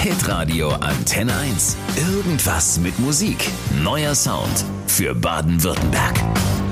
Hitradio Antenne 1. Irgendwas mit Musik. Neuer Sound für Baden-Württemberg.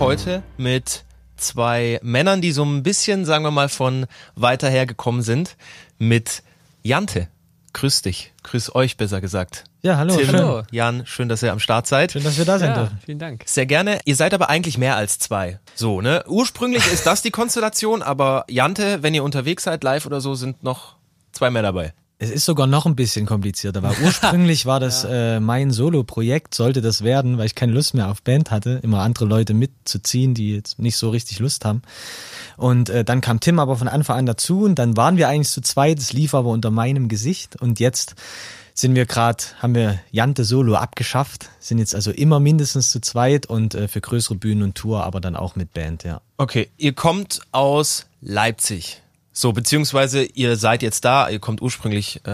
Heute mit zwei Männern, die so ein bisschen, sagen wir mal, von weiter her gekommen sind. Mit Jante. Grüß dich. Grüß euch, besser gesagt. Ja, hallo. Tim, Schön. Jan, schön, dass ihr am Start seid. Schön, dass wir da sein Ja, vielen Dank. Sehr gerne. Ihr seid aber eigentlich mehr als zwei. So, ne? Ursprünglich ist das die Konstellation, aber Jante, wenn ihr unterwegs seid, live oder so, sind noch zwei mehr dabei. Es ist sogar noch ein bisschen komplizierter, weil ursprünglich war das äh, mein Solo-Projekt, sollte das werden, weil ich keine Lust mehr auf Band hatte, immer andere Leute mitzuziehen, die jetzt nicht so richtig Lust haben. Und äh, dann kam Tim aber von Anfang an dazu und dann waren wir eigentlich zu zweit, es lief aber unter meinem Gesicht und jetzt sind wir gerade, haben wir Jante Solo abgeschafft, sind jetzt also immer mindestens zu zweit und äh, für größere Bühnen und Tour, aber dann auch mit Band, ja. Okay, ihr kommt aus Leipzig. So, beziehungsweise ihr seid jetzt da, ihr kommt ursprünglich, äh,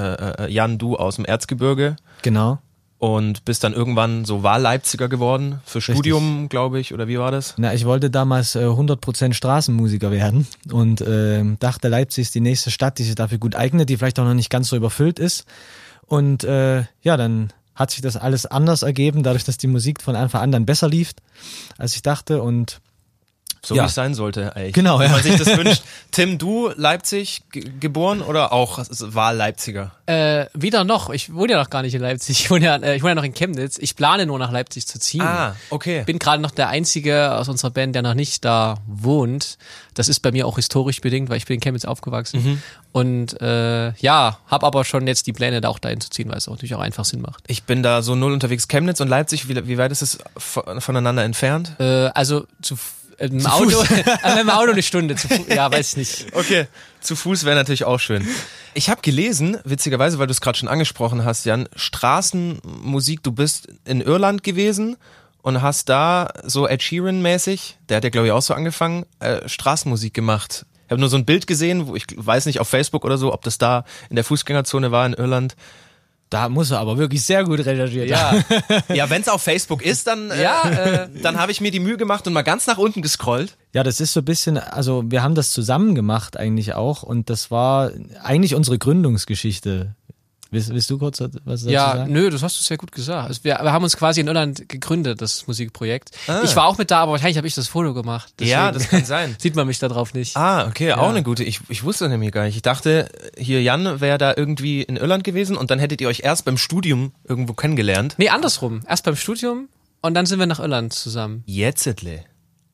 äh, Jan, du aus dem Erzgebirge Genau. und bist dann irgendwann so Wahlleipziger geworden für Studium, glaube ich, oder wie war das? Na, ich wollte damals äh, 100% Straßenmusiker werden und äh, dachte, Leipzig ist die nächste Stadt, die sich dafür gut eignet, die vielleicht auch noch nicht ganz so überfüllt ist. Und äh, ja, dann hat sich das alles anders ergeben, dadurch, dass die Musik von Anfang an dann besser lief, als ich dachte. Und So Ja. wie es sein sollte eigentlich. Genau, ja. man sich das wünscht. Tim, du Leipzig ge geboren oder auch Wahlleipziger? Äh, weder noch. Ich wohne ja noch gar nicht in Leipzig. Ich wohne ja, äh, ich wohne ja noch in Chemnitz. Ich plane nur nach Leipzig zu ziehen. Ah, okay. Bin gerade noch der Einzige aus unserer Band, der noch nicht da wohnt. Das ist bei mir auch historisch bedingt, weil ich bin in Chemnitz aufgewachsen. Mhm. Und äh, ja, habe aber schon jetzt die Pläne, da auch dahin zu ziehen, weil es auch natürlich auch einfach Sinn macht. Ich bin da so null unterwegs. Chemnitz und Leipzig, wie, wie weit ist es vo- voneinander entfernt? Äh, also zu, im Auto, äh, mit dem Auto eine Stunde. Zu, ja, weiß ich nicht. Okay, zu Fuß wäre natürlich auch schön. Ich habe gelesen, witzigerweise, weil du es gerade schon angesprochen hast, Jan, Straßenmusik, du bist in Irland gewesen und hast da so Ed Sheeran-mäßig, der hat ja glaube ich auch so angefangen, äh, Straßenmusik gemacht. Ich habe nur so ein Bild gesehen, wo ich weiß nicht, auf Facebook oder so, ob das da in der Fußgängerzone war in Irland. Da muss er aber wirklich sehr gut recherchiert Ja, ja wenn es auf Facebook ist, dann, äh, Ja, äh, dann habe ich mir die Mühe gemacht und mal ganz nach unten gescrollt. Ja, das ist so ein bisschen, also wir haben das zusammen gemacht eigentlich auch und das war eigentlich unsere Gründungsgeschichte. Willst, willst du kurz was dazu Ja, sagen? nö, das hast du sehr gut gesagt. Also wir, wir haben uns quasi in Irland gegründet, das Musikprojekt. Ah. Ich war auch mit da, aber wahrscheinlich habe ich das Foto gemacht. Ja, Deswegen das kann sein. Sieht man mich da drauf nicht. Ah, okay, auch eine gute. Ich, ich wusste nämlich gar nicht. Ich dachte, hier Jan wäre da irgendwie in Irland gewesen und dann hättet ihr euch erst beim Studium irgendwo kennengelernt. Nee, andersrum. Erst beim Studium und dann sind wir nach Irland zusammen. Jetzetle.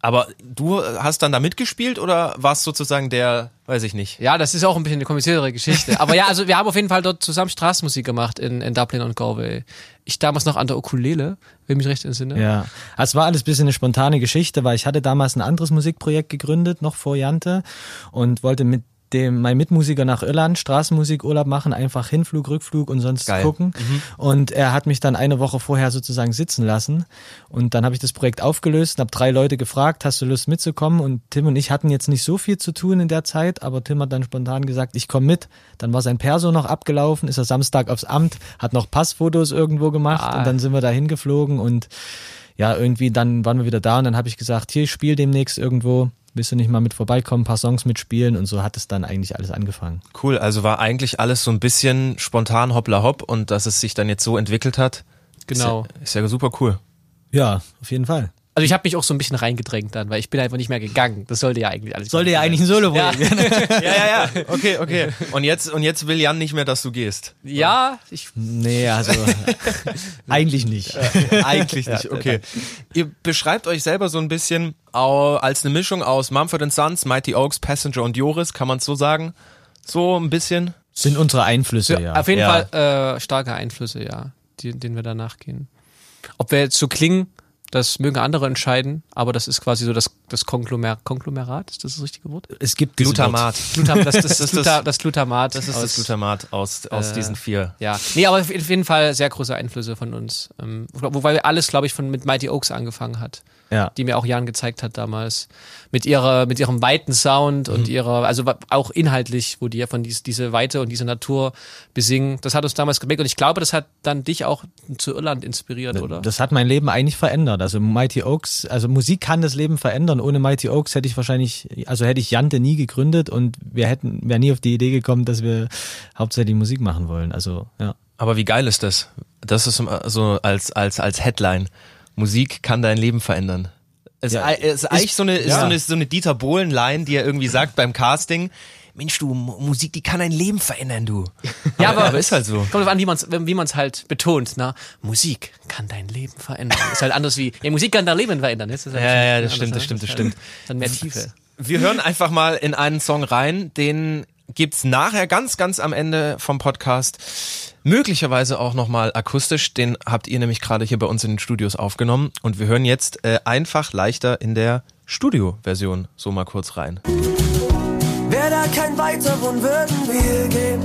Aber du hast dann da mitgespielt oder warst sozusagen der, weiß ich nicht. Ja, das ist auch ein bisschen eine kompliziertere Geschichte. Aber ja, also wir haben auf jeden Fall dort zusammen Straßenmusik gemacht in, in Dublin und Galway. Ich damals noch an der Ukulele, wenn ich mich recht entsinne. Ja, es war alles ein bisschen eine spontane Geschichte, weil ich hatte damals ein anderes Musikprojekt gegründet, noch vor Jante, und wollte mit dem mein Mitmusiker nach Irland Straßenmusikurlaub machen, einfach Hinflug, Rückflug und sonst Geil. gucken. Und er hat mich dann eine Woche vorher sozusagen sitzen lassen. Und dann habe ich das Projekt aufgelöst und habe drei Leute gefragt, hast du Lust mitzukommen? Und Tim und ich hatten jetzt nicht so viel zu tun in der Zeit, aber Tim hat dann spontan gesagt, ich komme mit. Dann war sein Perso noch abgelaufen, ist er Samstag aufs Amt, hat noch Passfotos irgendwo gemacht Ah. und dann sind wir da hingeflogen und ja, irgendwie dann waren wir wieder da und dann habe ich gesagt, hier, ich spiele demnächst irgendwo, willst du nicht mal mit vorbeikommen, ein paar Songs mitspielen und so hat es dann eigentlich alles angefangen. Cool, also war eigentlich alles so ein bisschen spontan hoppla hopp und dass es sich dann jetzt so entwickelt hat. Genau. Ist ja, ist ja super cool. Ja, auf jeden Fall. Also ich habe mich auch so ein bisschen reingedrängt dann, weil ich bin einfach nicht mehr gegangen. Das sollte ja eigentlich alles. Sollte ja eigentlich ein solo Ja. werden. Ja, ja, ja. Okay, okay. Und jetzt, und jetzt will Jan nicht mehr, dass du gehst. Ja, ich Nee, also eigentlich nicht. Eigentlich nicht, okay. Ihr beschreibt euch selber so ein bisschen als eine Mischung aus Mumford Sons, Mighty Oaks, Passenger und Joris, kann man es so sagen? So ein bisschen? Sind unsere Einflüsse, ja. Auf jeden Ja. Fall äh, starke Einflüsse, ja, die, denen wir danach gehen. Ob wir jetzt so klingen, das mögen andere entscheiden, aber das ist quasi so das, das Konglomer Konglomerat, ist das das richtige Wort? Es gibt Glutamat. Glutam, das, das, Das Gluta, das- das Glutamat. Das ist aus- das Glutamat aus, aus äh, diesen vier. Ja, nee, aber auf jeden Fall sehr große Einflüsse von uns. Ähm, wobei alles, glaube ich, von mit Mighty Oaks angefangen hat. Ja. die mir auch Jan gezeigt hat damals. Mit ihrer, mit ihrem weiten Sound und ihrer, also auch inhaltlich, wo die ja von dies, diese Weite und diese Natur besingen. Das hat uns damals geprägt und ich glaube, das hat dann dich auch zu Irland inspiriert, oder? Das hat mein Leben eigentlich verändert. Also Mighty Oaks, also Musik kann das Leben verändern. Ohne Mighty Oaks hätte ich wahrscheinlich, also hätte ich Jante nie gegründet und wir hätten, wären nie auf die Idee gekommen, dass wir hauptsächlich Musik machen wollen. Also, ja. Aber wie geil ist das? Das ist so als, als, als Headline. Musik kann dein Leben verändern. Es Ja, ist eigentlich so eine, ja. so eine, so eine Dieter Bohlen-Line, die er irgendwie sagt beim Casting. Mensch, du, Musik, die kann dein Leben verändern, du. Ja, aber, aber ist halt so. Kommt drauf an, wie man es wie man's halt betont. Na, Musik kann dein Leben verändern. Ist halt anders wie, ja, Musik kann dein Leben verändern. Das ist halt Ja, ja, das stimmt, das ne? stimmt, das ist stimmt. Halt dann mehr Tiefe. Wir hören einfach mal in einen Song rein, den gibt's nachher ganz, ganz am Ende vom Podcast. Möglicherweise auch nochmal akustisch, den habt ihr nämlich gerade hier bei uns in den Studios aufgenommen. Und wir hören jetzt äh, einfach leichter in der Studio-Version so mal kurz rein. Wär da kein Weiter, wohin würden wir gehen?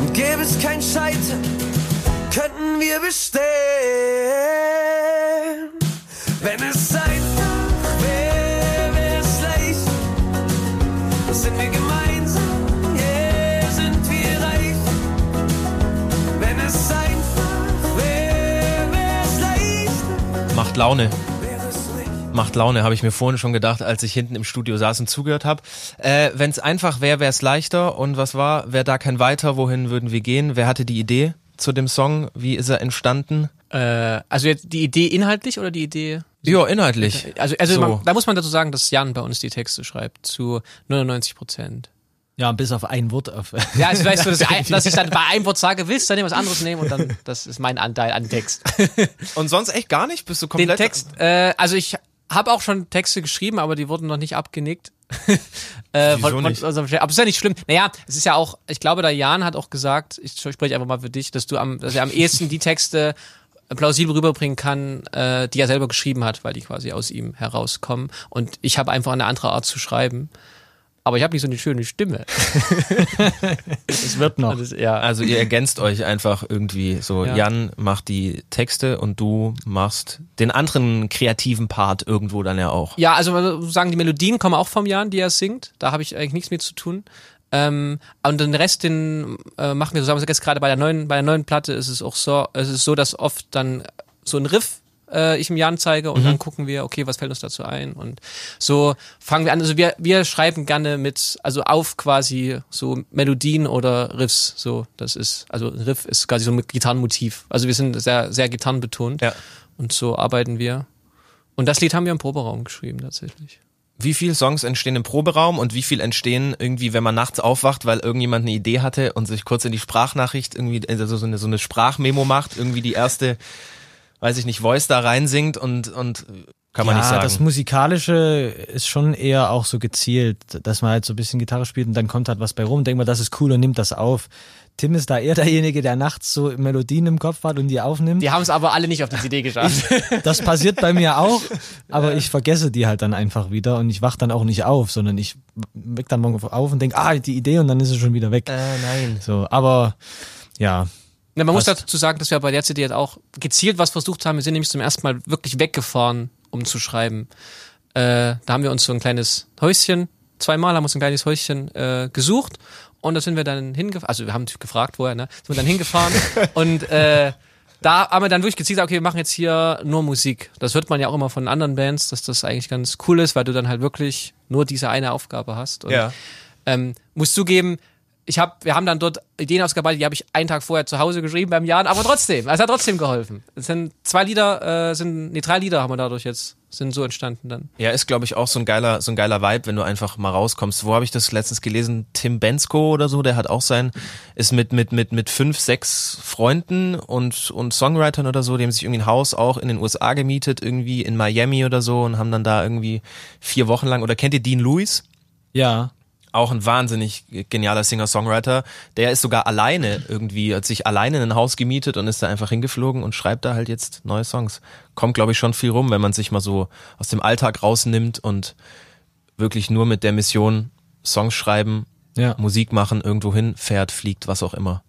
Und gäbe es kein Scheitern, könnten wir bestehen. Wenn es einfach wäre, es leicht. Sind wir gemeinsam, sind wir reich. Wenn es einfach wäre es leicht. Macht Laune. Macht Laune, habe ich mir vorhin schon gedacht, als ich hinten im Studio saß und zugehört habe. Äh, Wenn es einfach wäre, wäre es leichter. Und was war? Wäre da kein Weiter, wohin würden wir gehen? Wer hatte die Idee zu dem Song? Wie ist er entstanden? Äh, also jetzt die Idee inhaltlich oder die Idee? Ja, inhaltlich. Also, also So. man, da muss man dazu sagen, dass Jan bei uns die Texte schreibt zu 99 Prozent. Ja, bis auf ein Wort. Auf, Ja, also weißt du, dass, ich- dass ich dann bei einem Wort sage, willst du dann was anderes nehmen und dann, das ist mein Anteil an Text. Und sonst echt gar nicht? Bist du Den komplett... Text, äh, also ich habe auch schon Texte geschrieben, aber die wurden noch nicht abgenickt. äh, von, nicht? Von, Chef. aber ist ja nicht schlimm. Naja, es ist ja auch, ich glaube, der Jan hat auch gesagt, ich spreche einfach mal für dich, dass du am, dass er am ehesten die Texte plausibel rüberbringen kann, äh, die er selber geschrieben hat, weil die quasi aus ihm herauskommen. Und ich habe einfach eine andere Art zu schreiben. Aber ich habe nicht so eine schöne Stimme. es wird noch. Also, ja. Also ihr ergänzt euch einfach irgendwie so. Ja. Jan macht die Texte und du machst den anderen kreativen Part irgendwo dann ja auch. Ja, also sagen, die Melodien kommen auch vom Jan, die er singt. Da habe ich eigentlich nichts mit zu tun. Ähm, und den Rest, den äh, machen wir zusammen. Also Jetzt gerade bei der neuen, bei der neuen Platte ist es auch so, es ist so, dass oft dann so ein Riff äh, ich im Jan zeige und dann gucken wir, okay, was fällt uns dazu ein? Und so fangen wir an. Also wir, wir schreiben gerne mit, also auf quasi so Melodien oder Riffs. So, das ist, also ein Riff ist quasi so ein Gitarrenmotiv. Also wir sind sehr, sehr gitarrenbetont. Ja. Und so arbeiten wir. Und das Lied haben wir im Proberaum geschrieben, tatsächlich. Wie viele Songs entstehen im Proberaum und wie viel entstehen irgendwie, wenn man nachts aufwacht, weil irgendjemand eine Idee hatte und sich kurz in die Sprachnachricht irgendwie also so eine, so eine Sprachmemo macht, irgendwie die erste, weiß ich nicht, Voice da reinsingt und, und kann man ja, nicht sagen. das Musikalische ist schon eher auch so gezielt, dass man halt so ein bisschen Gitarre spielt und dann kommt halt was bei rum, denkt man, das ist cool und nimmt das auf. Tim ist da eher derjenige, der nachts so Melodien im Kopf hat und die aufnimmt. Die haben es aber alle nicht auf die CD geschafft. Das passiert bei mir auch, aber ich vergesse die halt dann einfach wieder und ich wach dann auch nicht auf, sondern ich weck dann morgen auf und denke, ah, die Idee und dann ist sie schon wieder weg. äh, nein. So, aber ja, Na, man muss Passt. dazu sagen, dass wir bei der CD jetzt auch gezielt was versucht haben. Wir sind nämlich zum ersten Mal wirklich weggefahren, um zu schreiben. Äh, da haben wir uns so ein kleines Häuschen, zweimal haben wir uns ein kleines Häuschen äh, gesucht und da sind wir dann hingefahren, also wir haben gefragt vorher, ne? Sind wir dann hingefahren und äh, da haben wir dann wirklich gezielt gesagt, okay, wir machen jetzt hier nur Musik. Das hört man ja auch immer von anderen Bands, dass das eigentlich ganz cool ist, weil du dann halt wirklich nur diese eine Aufgabe hast. Und Ja. ähm, muss zugeben, ich hab, wir haben dann dort Ideen ausgearbeitet, die habe ich einen Tag vorher zu Hause geschrieben beim Jan, aber trotzdem, es hat trotzdem geholfen. Es sind zwei Lieder, äh, sind, nee, drei Lieder haben wir dadurch jetzt, sind so entstanden dann. Ja, ist glaube ich auch so ein geiler, so ein geiler Vibe, wenn du einfach mal rauskommst. Wo habe ich das letztens gelesen? Tim Bensko oder so, der hat auch sein, ist mit mit mit mit fünf, sechs Freunden und und Songwritern oder so, die haben sich irgendwie ein Haus auch in den USA gemietet, irgendwie in Miami oder so und haben dann da irgendwie vier Wochen lang. Oder kennt ihr Dean Lewis? ja, Auch ein wahnsinnig genialer Singer-Songwriter. Der ist sogar alleine irgendwie, hat sich alleine in ein Haus gemietet und ist da einfach hingeflogen und schreibt da halt jetzt neue Songs. Kommt, glaube ich, schon viel rum, wenn man sich mal so aus dem Alltag rausnimmt und wirklich nur mit der Mission Songs schreiben, ja. Musik machen, irgendwo hin, fährt, fliegt, was auch immer.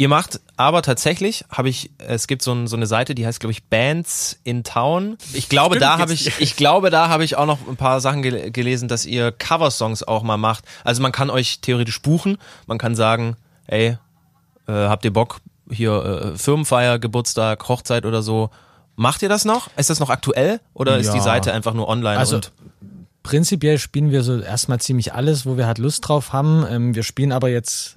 Ihr macht aber tatsächlich, habe ich, es gibt so, ein, so eine Seite, die heißt, glaube ich, Bands in Town. Ich glaube, Stimmt, da habe ich, ich glaube, da habe ich auch noch ein paar Sachen gel gelesen, dass ihr Coversongs auch mal macht. Also man kann euch theoretisch buchen, man kann sagen, ey, äh, habt ihr Bock, hier äh, Firmenfeier, Geburtstag, Hochzeit oder so. Macht ihr das noch? Ist das noch aktuell oder ist die Ja. Seite einfach nur online? Also und prinzipiell spielen wir so erstmal ziemlich alles, wo wir halt Lust drauf haben. Ähm, wir spielen aber jetzt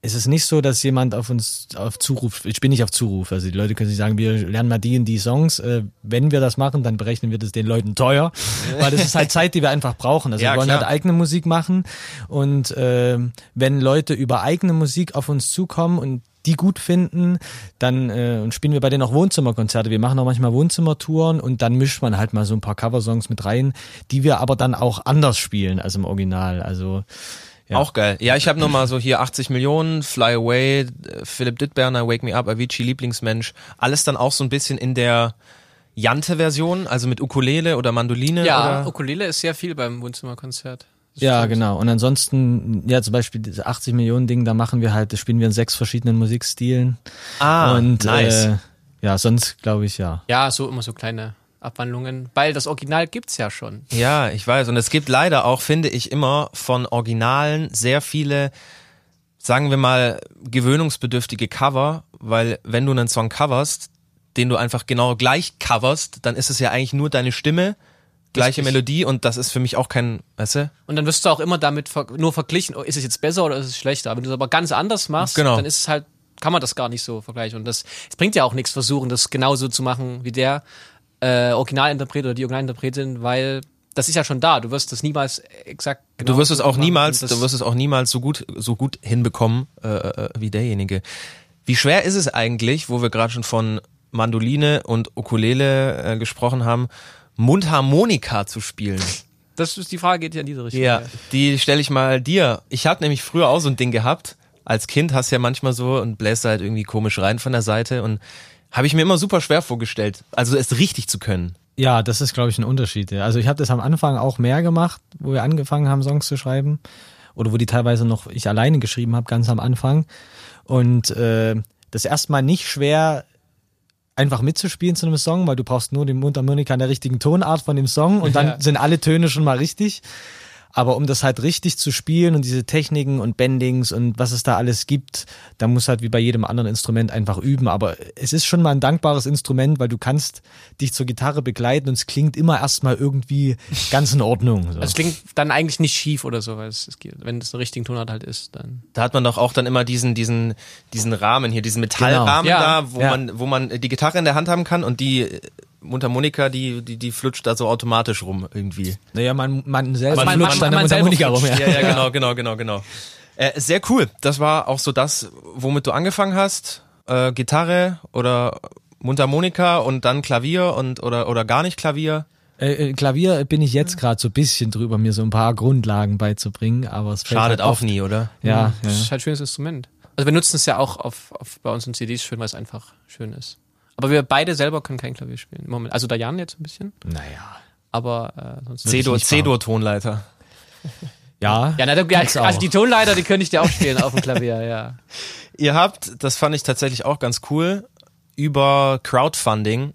es ist nicht so, dass jemand auf uns auf Zuruf, ich bin nicht auf Zuruf, also die Leute können sich sagen, wir lernen mal die und die Songs. Äh, wenn wir das machen, dann berechnen wir das den Leuten teuer, weil das ist halt Zeit, die wir einfach brauchen. Also Ja, wir wollen klar. halt eigene Musik machen und äh, wenn Leute über eigene Musik auf uns zukommen und die gut finden, dann äh, und spielen wir bei denen auch Wohnzimmerkonzerte. Wir machen auch manchmal Wohnzimmertouren und dann mischt man halt mal so ein paar Coversongs mit rein, die wir aber dann auch anders spielen als im Original. Also Ja. Auch geil. Ja, ich habe nur mal so hier 80 Millionen, Fly Away, Philipp Dittberner, Wake Me Up, Avicii, Lieblingsmensch. Alles dann auch so ein bisschen in der Jante-Version, also mit Ukulele oder Mandoline Ja, oder? Ukulele ist sehr viel beim Wohnzimmerkonzert. Ja, stimmt. genau. Und ansonsten, ja, zum Beispiel diese 80 Millionen Ding, da machen wir halt, das spielen wir in sechs verschiedenen Musikstilen. Ah, und nice. äh, ja, sonst glaube ich ja. Ja, so immer so kleine Abwandlungen, weil das Original gibt's ja schon. Ja, ich weiß. Und es gibt leider auch, finde ich, immer von Originalen sehr viele, sagen wir mal, gewöhnungsbedürftige Cover, weil wenn du einen Song coverst, den du einfach genau gleich coverst, dann ist es ja eigentlich nur deine Stimme, gleiche Richtig. Melodie und das ist für mich auch kein, weißt du? Und dann wirst du auch immer damit ver nur verglichen, oh, ist es jetzt besser oder ist es schlechter. Wenn du es aber ganz anders machst, Genau. dann ist es halt, kann man das gar nicht so vergleichen. Und das, es bringt ja auch nichts versuchen, das genauso zu machen wie der äh, Originalinterpret oder die Originalinterpretin, weil das ist ja schon da. Du wirst das niemals exakt genau Du wirst es auch niemals, du wirst es auch niemals so gut, so gut hinbekommen äh, äh, wie derjenige. Wie schwer ist es eigentlich, wo wir gerade schon von Mandoline und Ukulele äh, gesprochen haben, Mundharmonika zu spielen? Das ist die Frage, geht ja in diese Richtung. Ja, die stelle ich mal dir. Ich hatte nämlich früher auch so ein Ding gehabt. Als Kind hast du ja manchmal so und bläst halt irgendwie komisch rein von der Seite und habe ich mir immer super schwer vorgestellt, also es richtig zu können. Ja, das ist, glaube ich, ein Unterschied. ja. Also ich habe das am Anfang auch mehr gemacht, wo wir angefangen haben, Songs zu schreiben. Oder wo die teilweise noch ich alleine geschrieben habe, ganz am Anfang. Und äh, das ist erstmal nicht schwer, einfach mitzuspielen zu einem Song, weil du brauchst nur den Mundharmonika in der richtigen Tonart von dem Song und dann Ja. sind alle Töne schon mal richtig. Aber um das halt richtig zu spielen und diese Techniken und Bendings und was es da alles gibt, da muss halt wie bei jedem anderen Instrument einfach üben. Aber es ist schon mal ein dankbares Instrument, weil du kannst dich zur Gitarre begleiten und es klingt immer erstmal irgendwie ganz in Ordnung. So. Also es klingt dann eigentlich nicht schief oder so, weil es, es geht, wenn es eine richtige Tonart halt ist, dann. Da hat man doch auch dann immer diesen, diesen, diesen Rahmen hier, diesen Metallrahmen Genau. Ja. da, wo Ja. man, wo man die Gitarre in der Hand haben kann und die Mundharmonika, die, die, die flutscht da so automatisch rum irgendwie. naja, man, man selber man- flutscht man- dann man der selber Mundharmonika rum. Ja. Ja, ja, genau, genau, genau, genau. Äh, sehr cool. Das war auch so das, womit du angefangen hast. Äh, Gitarre oder Mundharmonika und dann Klavier und oder oder gar nicht Klavier. Äh, äh, Klavier bin ich jetzt gerade so ein bisschen drüber, mir so ein paar Grundlagen beizubringen, aber es fällt Schadet halt auch oft- nie, oder? Ja, ja. Das ist halt ein schönes Instrument. Also wir nutzen es ja auch auf, auf bei unseren CDs schön, weil es einfach schön ist. Aber wir beide selber können kein Klavier spielen. Im Moment. Also der Jan jetzt ein bisschen, Naja. aber äh, sonst. C-Dur, nicht C-Dur Tonleiter. Ja, Ja, na, da- ja, also die Tonleiter, die könnte ich dir auch spielen auf dem Klavier, ja. Ihr habt, das fand ich tatsächlich auch ganz cool, über Crowdfunding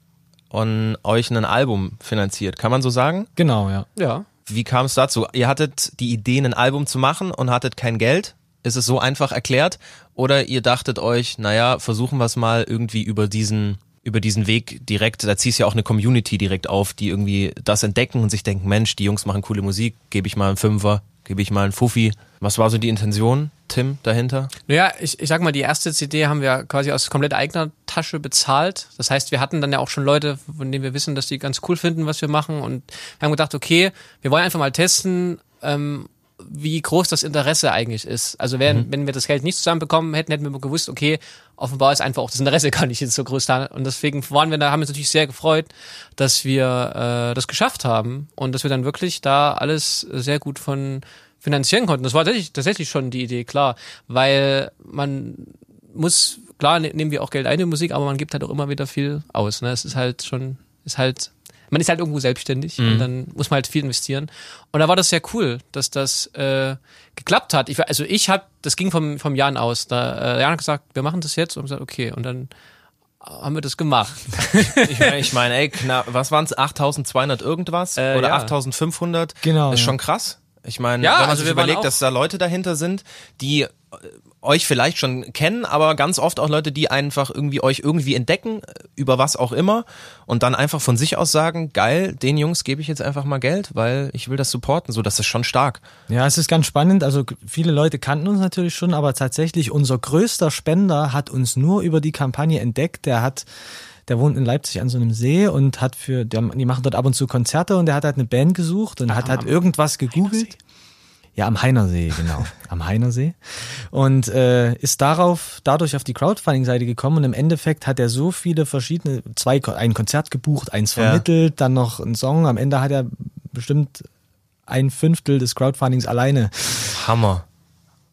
und euch ein Album finanziert. Kann man so sagen? genau, ja. Ja. Wie kam es dazu? Ihr hattet die Idee, ein Album zu machen und hattet kein Geld? Ist es so einfach erklärt? Oder ihr dachtet euch, naja, versuchen wir es mal irgendwie über diesen, über diesen Weg direkt, da ziehst ja auch eine Community direkt auf, die irgendwie das entdecken und sich denken, Mensch, die Jungs machen coole Musik, gebe ich mal einen Fünfer, gebe ich mal einen Fuffi. Was war so die Intention, Tim, dahinter? Naja, ich, ich sag mal, die erste CD haben wir quasi aus komplett eigener Tasche bezahlt. Das heißt, wir hatten dann ja auch schon Leute, von denen wir wissen, dass die ganz cool finden, was wir machen. Und wir haben gedacht, okay, wir wollen einfach mal testen, ähm, wie groß das Interesse eigentlich ist. Also wenn, wenn wir das Geld nicht zusammenbekommen hätten, hätten wir gewusst, okay, offenbar ist einfach auch das Interesse gar nicht jetzt so groß da. Und deswegen waren wir da, haben wir uns natürlich sehr gefreut, dass wir äh, das geschafft haben und dass wir dann wirklich da alles sehr gut von finanzieren konnten. Das war tatsächlich, tatsächlich schon die Idee, klar, weil man muss, klar ne- nehmen wir auch Geld ein in Musik, aber man gibt halt auch immer wieder viel aus. Ne? Es ist halt schon, ist halt, man ist halt irgendwo selbstständig und dann muss man halt viel investieren. Und da war das sehr cool, dass das äh, geklappt hat. Ich, war- also ich hab, das ging vom, vom Jan aus. Da äh, Jan hat gesagt, wir machen das jetzt und gesagt, okay, und dann haben wir das gemacht. Ich meine, ich mein, ey, knapp, was waren es, 8200 irgendwas? Äh, Oder ja. 8500? Genau, Ist ja. schon krass. Ich meine, Ja, wenn man also sich überlegt, dass da Leute dahinter sind, die äh, euch vielleicht schon kennen, aber ganz oft auch Leute, die einfach irgendwie euch irgendwie entdecken, äh, über was auch immer und dann einfach von sich aus sagen, geil, den Jungs gebe ich jetzt einfach mal Geld, weil ich will das supporten, so das ist schon stark. Ja, es ist ganz spannend. Also viele Leute kannten uns natürlich schon, aber tatsächlich unser größter Spender hat uns nur über die Kampagne entdeckt. Der hat der wohnt in Leipzig an so einem See und hat für, der, die machen dort ab und zu Konzerte und der hat halt eine Band gesucht und hat halt irgendwas gegoogelt. Ja, am Heinersee, genau. am Heinersee. Und äh, ist darauf, dadurch auf die Crowdfunding-Seite gekommen und im Endeffekt hat er so viele verschiedene, zwei, ein Konzert gebucht, eins Ja. vermittelt, dann noch einen Song. Am Ende hat er bestimmt ein Fünftel des Crowdfundings alleine Hammer.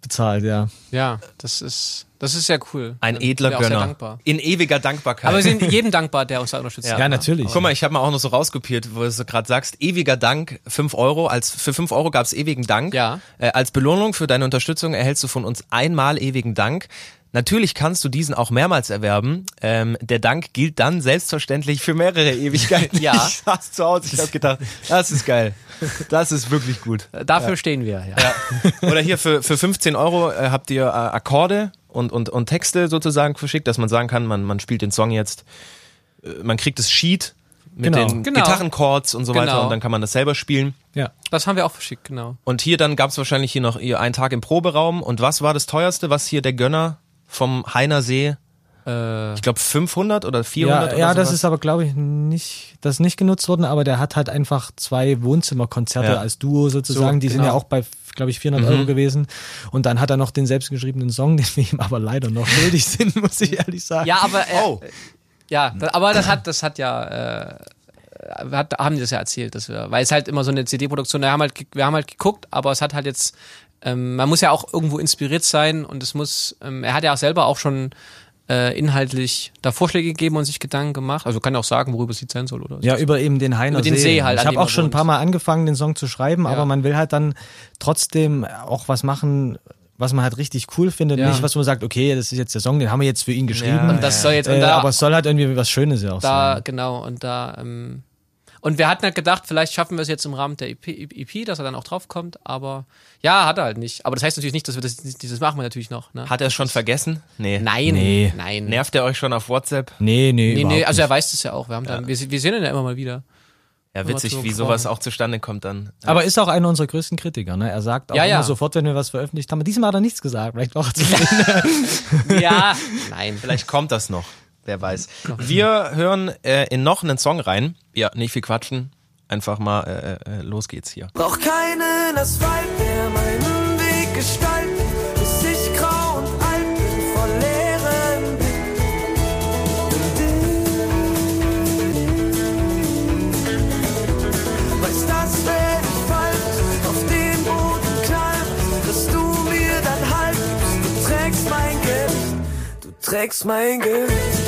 Bezahlt, ja. Ja, das ist, das ist sehr cool. Ein bin edler Gönner. dankbar. In ewiger Dankbarkeit. Aber wir sind jedem dankbar, der uns da unterstützt. Ja, natürlich. Guck mal, ich habe mal auch noch so rauskopiert, wo du so gerade sagst, ewiger Dank, 5 Euro. Als, für 5 Euro gab's ewigen Dank. Ja. Äh, als Belohnung für deine Unterstützung erhältst du von uns einmal ewigen Dank. Natürlich kannst du diesen auch mehrmals erwerben. Ähm, der Dank gilt dann selbstverständlich für mehrere Ewigkeiten. Ja. Ich saß zu Hause, ich hab gedacht, das ist geil. Das ist wirklich gut. Dafür stehen wir, ja. Oder hier für, für 15 Euro äh, habt ihr äh, Akkorde und, und, und Texte sozusagen verschickt, dass man sagen kann, man, man spielt den Song jetzt, äh, man kriegt das Sheet mit Genau. den Genau. Gitarrenchords und so weiter Genau. und dann kann man das selber spielen. Ja. Das haben wir auch verschickt, genau. Und hier dann gab's wahrscheinlich hier noch ihr einen Tag im Proberaum. Und was war das teuerste, was hier der Gönner vom Heiner See, Äh, ich glaube 500 oder 400 Ja, oder ja das sowas? ist aber, glaube ich, nicht, das ist nicht genutzt worden, aber der hat halt einfach zwei Wohnzimmerkonzerte Ja. als Duo sozusagen. So, die sind genau. ja auch bei, glaube ich, 400 Mhm. Euro gewesen. Und dann hat er noch den selbstgeschriebenen Song, den wir ihm aber leider noch schuldig sind, muss ich ehrlich sagen. ja, aber äh, Oh. ja, da, aber das hat, das hat ja, äh, hat, haben die das ja erzählt, dass wir, weil es halt immer so eine CD-Produktion, wir haben halt, wir haben halt geguckt, aber es hat halt jetzt, ähm, man muss ja auch irgendwo inspiriert sein und es muss, ähm, er hat ja auch selber auch schon äh, inhaltlich da Vorschläge gegeben und sich Gedanken gemacht. Also kann ja auch sagen, worüber es Lied sein soll, oder? Ja, über eben den Heiner Über den See halt, Ich habe auch schon ein paar Mal angefangen, den Song zu schreiben, Ja. aber man will halt dann trotzdem auch was machen, was man halt richtig cool findet. Ja. Nicht, was man sagt, okay, das ist jetzt der Song, den haben wir jetzt für ihn geschrieben. Ja, und das soll jetzt, äh, da, aber es soll halt irgendwie was Schönes ja auch da, sein. genau, und da, ähm, und wir hatten halt gedacht, vielleicht schaffen wir es jetzt im Rahmen der EP, EP, dass er dann auch draufkommt, aber ja, hat er halt nicht. Aber das heißt natürlich nicht, dass wir das, dieses machen wir natürlich noch. Ne? Hat er es schon vergessen? Nee. Nein, Nee. nein. Nervt er euch schon auf WhatsApp? Nee, nee, Nee, nee, also er weiß das ja auch. Wir, haben dann, wir, wir sehen ihn ja immer mal wieder. Ja, witzig, wie sowas auch zustande kommt dann. Aber ist auch einer unserer größten Kritiker. Ne? Er sagt auch Ja, ja. immer sofort, wenn wir was veröffentlicht haben. Diesmal hat er nichts gesagt. Vielleicht zufrieden. Ja, nein. Vielleicht kommt das noch. Wer weiß. Wir hören äh, in noch einen Song rein. Ja, nicht viel quatschen. Einfach mal, äh, äh, los geht's hier. Brauch keinen Asphalt, der meinen Weg gestaltet, trägst mein Gewicht.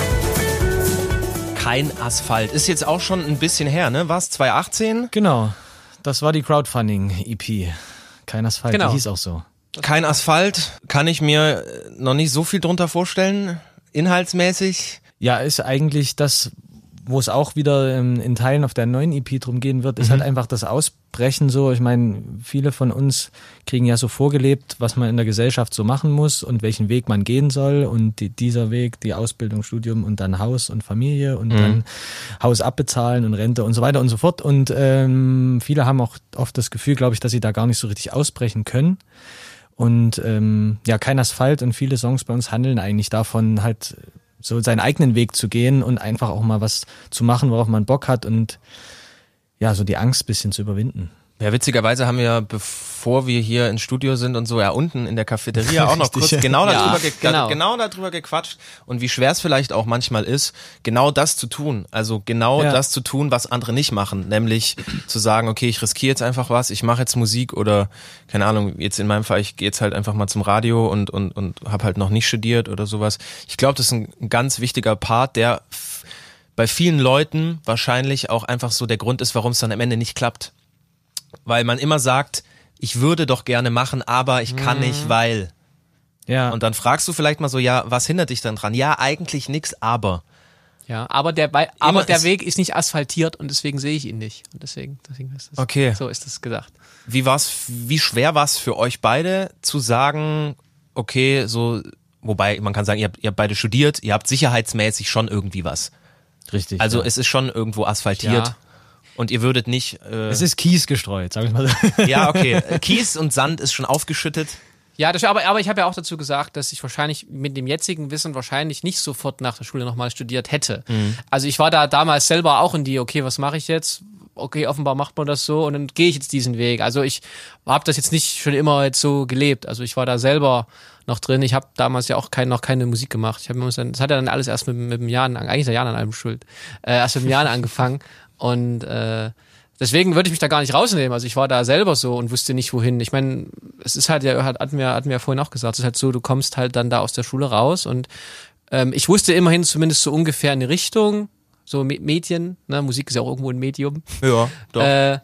Kein Asphalt. Ist jetzt auch schon ein bisschen her, ne? Was? 2018? genau. Das war die Crowdfunding-EP. Kein Asphalt, Genau. die hieß auch so. Kein Asphalt. Kann ich mir noch nicht so viel drunter vorstellen. Inhaltsmäßig. Ja, ist eigentlich das, wo es auch wieder ähm, in Teilen auf der neuen EP drum gehen wird, ist Mhm. halt einfach das Ausbrechen so. Ich meine, viele von uns kriegen ja so vorgelebt, was man in der Gesellschaft so machen muss und welchen Weg man gehen soll. Und die, dieser Weg, die Ausbildung, Studium und dann Haus und Familie Mhm. und dann Haus abbezahlen und Rente und so weiter und so fort. Und ähm, viele haben auch oft das Gefühl, glaube ich, dass sie da gar nicht so richtig ausbrechen können. Und ähm, ja, kein Asphalt und viele Songs bei uns handeln eigentlich davon, halt so seinen eigenen Weg zu gehen und einfach auch mal was zu machen, worauf man Bock hat und ja, so die Angst bisschen zu überwinden. Ja, witzigerweise haben wir, bevor wir hier ins Studio sind und so, ja unten in der Cafeteria auch noch Richtig, kurz ja. genau, Ja, darüber ge genau. genau. darüber gequatscht und wie schwer es vielleicht auch manchmal ist, genau das zu tun. Also genau Ja. das zu tun, was andere nicht machen. Nämlich zu sagen, okay, ich riskiere jetzt einfach was, ich mache jetzt Musik oder, keine Ahnung, jetzt in meinem Fall, ich gehe jetzt halt einfach mal zum Radio und, und, und habe halt noch nicht studiert oder sowas. Ich glaube, das ist ein, ein ganz wichtiger Part, der bei vielen Leuten wahrscheinlich auch einfach so der Grund ist, warum es dann am Ende nicht klappt weil man immer sagt, ich würde doch gerne machen, aber ich kann nicht, weil. Ja, Und dann fragst du vielleicht mal so, ja, was hindert dich dann dran? Ja, eigentlich nix, aber. Ja, aber der, aber Immer der ist- Weg ist nicht asphaltiert und deswegen sehe ich ihn nicht. Und deswegen, deswegen ist das, Okay. so ist das gedacht. Wie war's, wie schwer war's für euch beide zu sagen, okay, so, wobei man kann sagen, ihr habt, ihr habt beide studiert, ihr habt sicherheitsmäßig schon irgendwie was. Richtig. Also ja. es ist schon irgendwo asphaltiert. Ja. Und ihr würdet nicht. Äh, es ist Kies gestreut, sag ich mal so. ja, okay. Äh, Kies und Sand ist schon aufgeschüttet. Ja, das, aber, aber ich habe ja auch dazu gesagt, dass ich wahrscheinlich mit dem jetzigen Wissen wahrscheinlich nicht sofort nach der Schule nochmal studiert hätte. Also ich war da damals selber auch in die, okay, was mache ich jetzt? Okay, offenbar macht man das so und dann gehe ich jetzt diesen Weg. Also ich habe das jetzt nicht schon immer jetzt so gelebt. Also ich war da selber noch drin. Ich habe damals ja auch kein, noch keine Musik gemacht. Ich hab, mir dann- das hat ja dann alles erst mit, mit dem Jahren, eigentlich ist der Jan an allem schuld, äh, erst mit dem Jahren angefangen. Und äh, deswegen würde ich mich da gar nicht rausnehmen. Also ich war da selber so und wusste nicht wohin. Ich meine, es ist halt ja, hat, hatten wir, hatten wir ja vorhin auch gesagt, es ist halt so, du kommst halt dann da aus der Schule raus und ähm, ich wusste immerhin zumindest so ungefähr eine Richtung, so Me- Medien, ne, Musik ist ja auch irgendwo ein Medium. Ja, doch. Äh,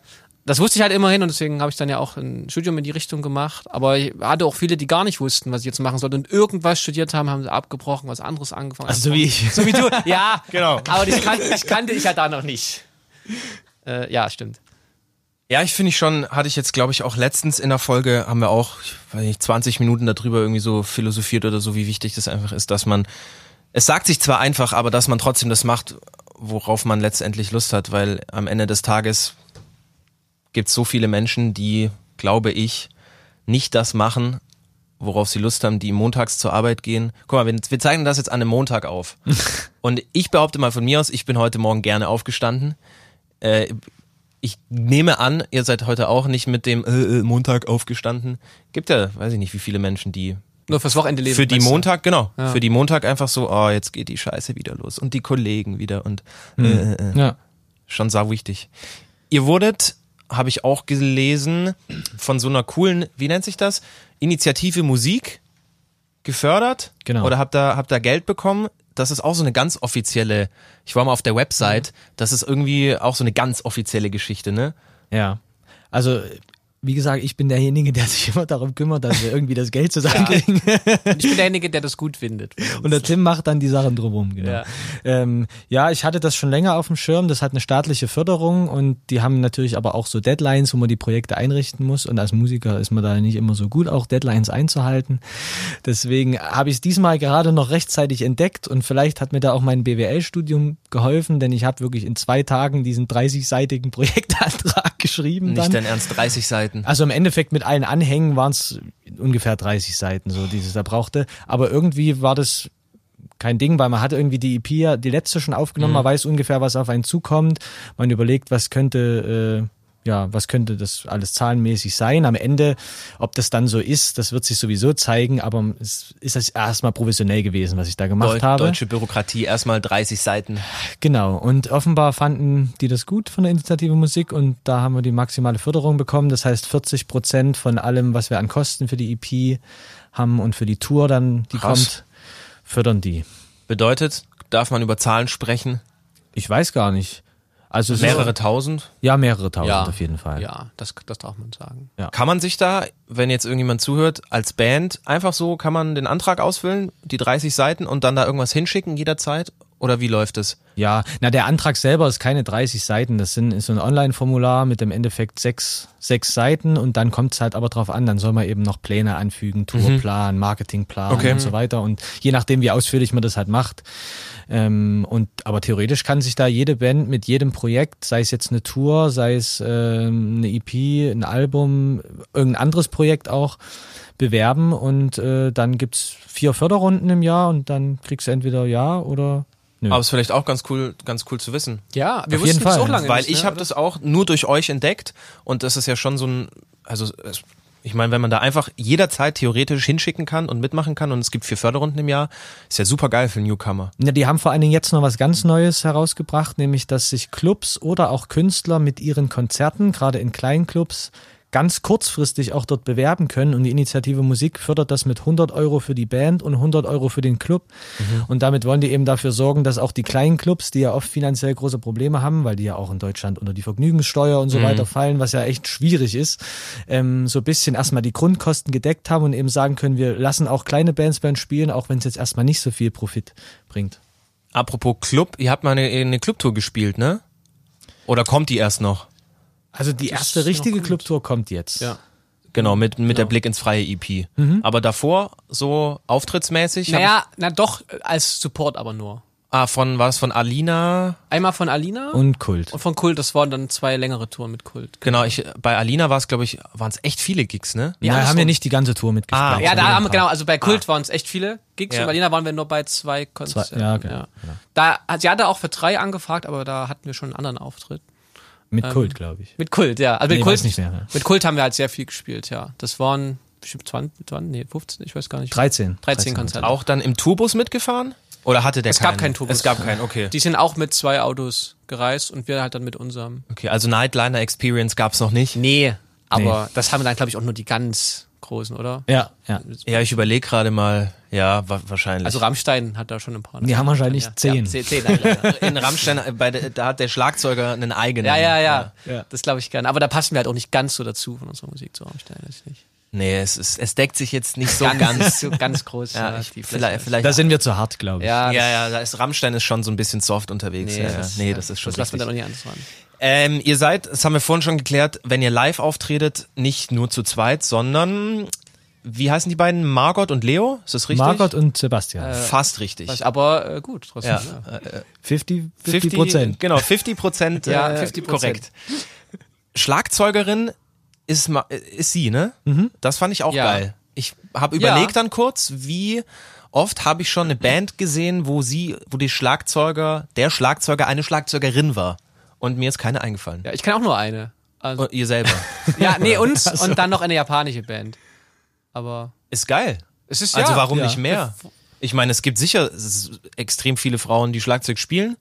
das wusste ich halt immerhin und deswegen habe ich dann ja auch ein Studium in die Richtung gemacht. Aber ich hatte auch viele, die gar nicht wussten, was ich jetzt machen sollte und irgendwas studiert haben, haben sie abgebrochen, was anderes angefangen. Also so wie ich. So wie du. Ja, Genau. Aber das kan ich kannte ich ja da noch nicht. Äh, ja, stimmt. Ja, ich finde ich schon, hatte ich jetzt, glaube ich, auch letztens in der Folge, haben wir auch, ich weiß nicht, 20 Minuten darüber irgendwie so philosophiert oder so, wie wichtig das einfach ist, dass man, es sagt sich zwar einfach, aber dass man trotzdem das macht, worauf man letztendlich Lust hat, weil am Ende des Tages gibt es so viele Menschen, die, glaube ich, nicht das machen, worauf sie Lust haben, die montags zur Arbeit gehen. Guck mal, wir, wir zeigen das jetzt an einem Montag auf. Und ich behaupte mal von mir aus, ich bin heute Morgen gerne aufgestanden. Äh, ich nehme an, ihr seid heute auch nicht mit dem äh, äh, Montag aufgestanden. Gibt ja, weiß ich nicht, wie viele Menschen, die Nur fürs Wochenende leben. für die? Montag, genau, Ja. für die Montag einfach so, oh, jetzt geht die Scheiße wieder los und die Kollegen wieder und äh, äh, äh, Ja. schon sau wichtig. Ihr wurdet, habe ich auch gelesen, von so einer coolen, wie nennt sich das? Initiative Musik gefördert. Genau. Oder habt da, habt da Geld bekommen? Das ist auch so eine ganz offizielle, ich war mal auf der Website, das ist irgendwie auch so eine ganz offizielle Geschichte, ne? Ja. Also, wie gesagt, ich bin derjenige, der sich immer darum kümmert, dass wir irgendwie das Geld zusammenkriegen. Ich bin derjenige, der das gut findet. Und der Tim macht dann die Sachen drumherum, genau. Ja. Ja. Ähm, ja, ich hatte das schon länger auf dem Schirm. Das hat eine staatliche Förderung und die haben natürlich aber auch so Deadlines, wo man die Projekte einrichten muss. Und als Musiker ist man da nicht immer so gut, auch Deadlines einzuhalten. Deswegen habe ich es diesmal gerade noch rechtzeitig entdeckt und vielleicht hat mir da auch mein BWL-Studium geholfen, denn ich habe wirklich in zwei Tagen diesen 30-seitigen Projektantrag geschrieben. Nicht dann. dein Ernst, 30 Seiten. Also im Endeffekt mit allen Anhängen waren es ungefähr 30 Seiten, so dieses da brauchte. Aber irgendwie war das kein Ding, weil man hat irgendwie die EP ja die letzte schon aufgenommen, man weiß ungefähr, was auf einen zukommt. Man überlegt, was könnte, äh, ja, was könnte das alles zahlenmäßig sein. Am Ende, ob das dann so ist, das wird sich sowieso zeigen, aber es ist das erstmal professionell gewesen, was ich da gemacht Deu habe. Deutsche Bürokratie, erstmal 30 Seiten. Genau, und offenbar fanden die das gut von der Initiative Musik und da haben wir die maximale Förderung bekommen. Das heißt, 40 Prozent von allem, was wir an Kosten für die EP haben und für die Tour dann, die Krass. kommt, fördern die. Bedeutet, darf man über Zahlen sprechen? Ich weiß gar nicht. Also es Mehrere Ist, tausend? ja, mehrere tausend Ja. auf jeden Fall. Ja, das, das darf man sagen. Kann man sich da, wenn jetzt irgendjemand zuhört, als Band einfach so, kann man den Antrag ausfüllen, die 30 Seiten und dann da irgendwas hinschicken jederzeit? Oder wie läuft es? Ja, na der Antrag selber ist keine 30 Seiten, das sind, ist so ein Online-Formular mit im Endeffekt sechs, sechs Seiten und dann kommt es halt aber drauf an, dann soll man eben noch Pläne anfügen, Tourplan, Marketingplan Okay. und so weiter und je nachdem, wie ausführlich man das halt macht. Ähm, und aber theoretisch kann sich da jede Band mit jedem Projekt, sei es jetzt eine Tour, sei es ähm, eine EP, ein Album, irgendein anderes Projekt auch, bewerben und äh, dann gibt's vier Förderrunden im Jahr und dann kriegst du entweder ja oder nö. Aber ist vielleicht auch ganz cool, ganz cool zu wissen. Ja, wir Auf wussten jeden das Fall, auch lange Weil nicht, ich ne, habe das auch nur durch euch entdeckt und das ist ja schon so ein, also es, ich meine, wenn man da einfach jederzeit theoretisch hinschicken kann und mitmachen kann und es gibt vier Förderrunden im Jahr, ist ja super geil für Newcomer. Ja, die haben vor allen Dingen jetzt noch was ganz Neues herausgebracht, nämlich dass sich Clubs oder auch Künstler mit ihren Konzerten, gerade in kleinen Clubs, ganz kurzfristig auch dort bewerben können und die Initiative Musik fördert das mit 100 Euro für die Band und 100 Euro für den Club und damit wollen die eben dafür sorgen, dass auch die kleinen Clubs, die ja oft finanziell große Probleme haben, weil die ja auch in Deutschland unter die Vergnügungssteuer und so weiter fallen, was ja echt schwierig ist, ähm, so ein bisschen erstmal die Grundkosten gedeckt haben und eben sagen können, wir lassen auch kleine Bands bei uns spielen, auch wenn es jetzt erstmal nicht so viel Profit bringt. Apropos Club, ihr habt mal eine, eine Clubtour gespielt, ne? Oder kommt die erst noch? Also die Das erste richtige. Clubtour kommt jetzt. Ja. Genau, mit, mit der Blick ins freie EP. Aber davor, so auftrittsmäßig, Naja, na doch, als Support aber nur. ah, von, war es von Alina? Einmal von Alina Und Kult. und von Kult, das waren dann zwei längere Touren mit Kult. Genau, ich, bei Alina war es, glaube ich, waren es echt viele Gigs, ne? Ja, andersrum. haben wir nicht die ganze Tour mitgespielt. Ah, Ja, da haben wir, genau, also bei Kult waren es echt viele Gigs Ja. und bei Alina waren wir nur bei zwei Konzerten. ja, genau, genau. Da, hat- sie hatte auch für drei angefragt, aber da hatten wir schon einen anderen Auftritt. Mit Kult, glaube ich. Mit Kult, ja. Also mit Nee, Kult, weiß nicht mehr, ja. mit Kult haben wir halt sehr viel gespielt, ja. Das waren bestimmt 20, 20 nee, 15, ich weiß gar nicht. 13. 13 Konzerte. Auch dann im Tourbus mitgefahren? Oder hatte der Es gab keinen? keinen Tourbus. Es gab keinen, okay. Die sind auch mit zwei Autos gereist und wir halt dann mit unserem. Okay, also Nightliner Experience gab's noch nicht. Nee, aber das haben dann, glaube ich, auch nur die ganz großen, oder? Ja, ja. Ja, ich überlege gerade mal, ja, wa wahrscheinlich. Also Rammstein hat da schon ein paar. Die haben wahrscheinlich ja, zehn. Ja, zehn, in Rammstein, äh, bei der, da hat der Schlagzeuger einen eigenen. ja, ja, ja, Ja. Das glaube ich gerne. Aber da passen wir halt auch nicht ganz so dazu von unserer Musik zu Rammstein. weiß ich nicht. Nee, es, ist, es deckt sich jetzt nicht so Ganz, ganz. so ganz groß. ja, ich, vielleicht, vielleicht Da sind wir zu hart, glaube ich. ja, ja, ja, da ist Rammstein ist schon so ein bisschen soft unterwegs. Nee, ja, ja. das, nee, das ist schon Das lassen wir dann auch nicht anders ran. Ähm, ihr seid, das haben wir vorhin schon geklärt, wenn ihr live auftretet, nicht nur zu zweit, sondern wie heißen die beiden? Margot und Leo? Ist das richtig? Margot und Sebastian. Fast richtig. Was, aber äh, gut, trotzdem. ja, Ja. äh, 50, 50 Prozent. Genau, 50 Prozent. Ja, äh, 50%. Korrekt. Schlagzeugerin ist, äh, ist sie, ne? Das fand ich auch Ja. geil. Ich habe Ja. überlegt dann kurz, wie oft habe ich schon eine Band gesehen, wo sie, wo die Schlagzeuger, der Schlagzeuger eine Schlagzeugerin war. Und mir ist keine eingefallen. ja, ich kann auch nur eine. Also, Und ihr selber. ja, nee, uns und dann noch eine japanische Band. Aber Ist geil. es ist Also ja, warum ja. nicht mehr? Ich meine, es gibt sicher s- extrem viele Frauen, die Schlagzeug spielen.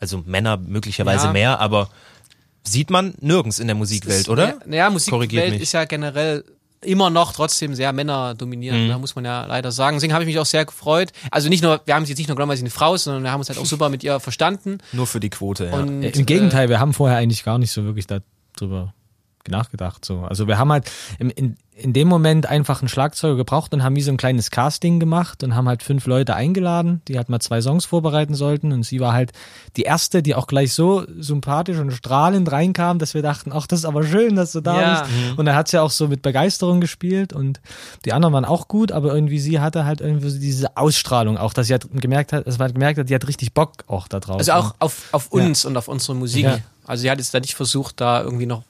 Also Männer möglicherweise Ja. mehr, aber sieht man nirgends in der Musikwelt, oder? Ja, naja, Musikwelt ist ja generell immer noch trotzdem sehr männerdominierend, Mhm. da muss man ja leider sagen. Deswegen habe ich mich auch sehr gefreut. Also nicht nur, wir haben sie jetzt nicht nur genommen, weil sie eine Frau ist, sondern wir haben uns halt auch super mit ihr verstanden. Nur für die Quote, ja. Und, Äh, Im Gegenteil, wir haben vorher eigentlich gar nicht so wirklich darüber nachgedacht. So. Also wir haben halt im, in, in dem Moment einfach einen Schlagzeuger gebraucht und haben wie so ein kleines Casting gemacht und haben halt fünf Leute eingeladen, die halt mal zwei Songs vorbereiten sollten. Und sie war halt die erste, die auch gleich so sympathisch und strahlend reinkam, dass wir dachten, ach, das ist aber schön, dass du da Ja. bist. Und dann hat sie auch so mit Begeisterung gespielt und die anderen waren auch gut, aber irgendwie sie hatte halt irgendwie so diese Ausstrahlung auch, dass sie halt gemerkt hat, dass man halt gemerkt hat, die hat richtig Bock auch da drauf. Also auch auf, auf uns und auf unsere Musik. Ja. Also sie hat jetzt da nicht versucht, da irgendwie noch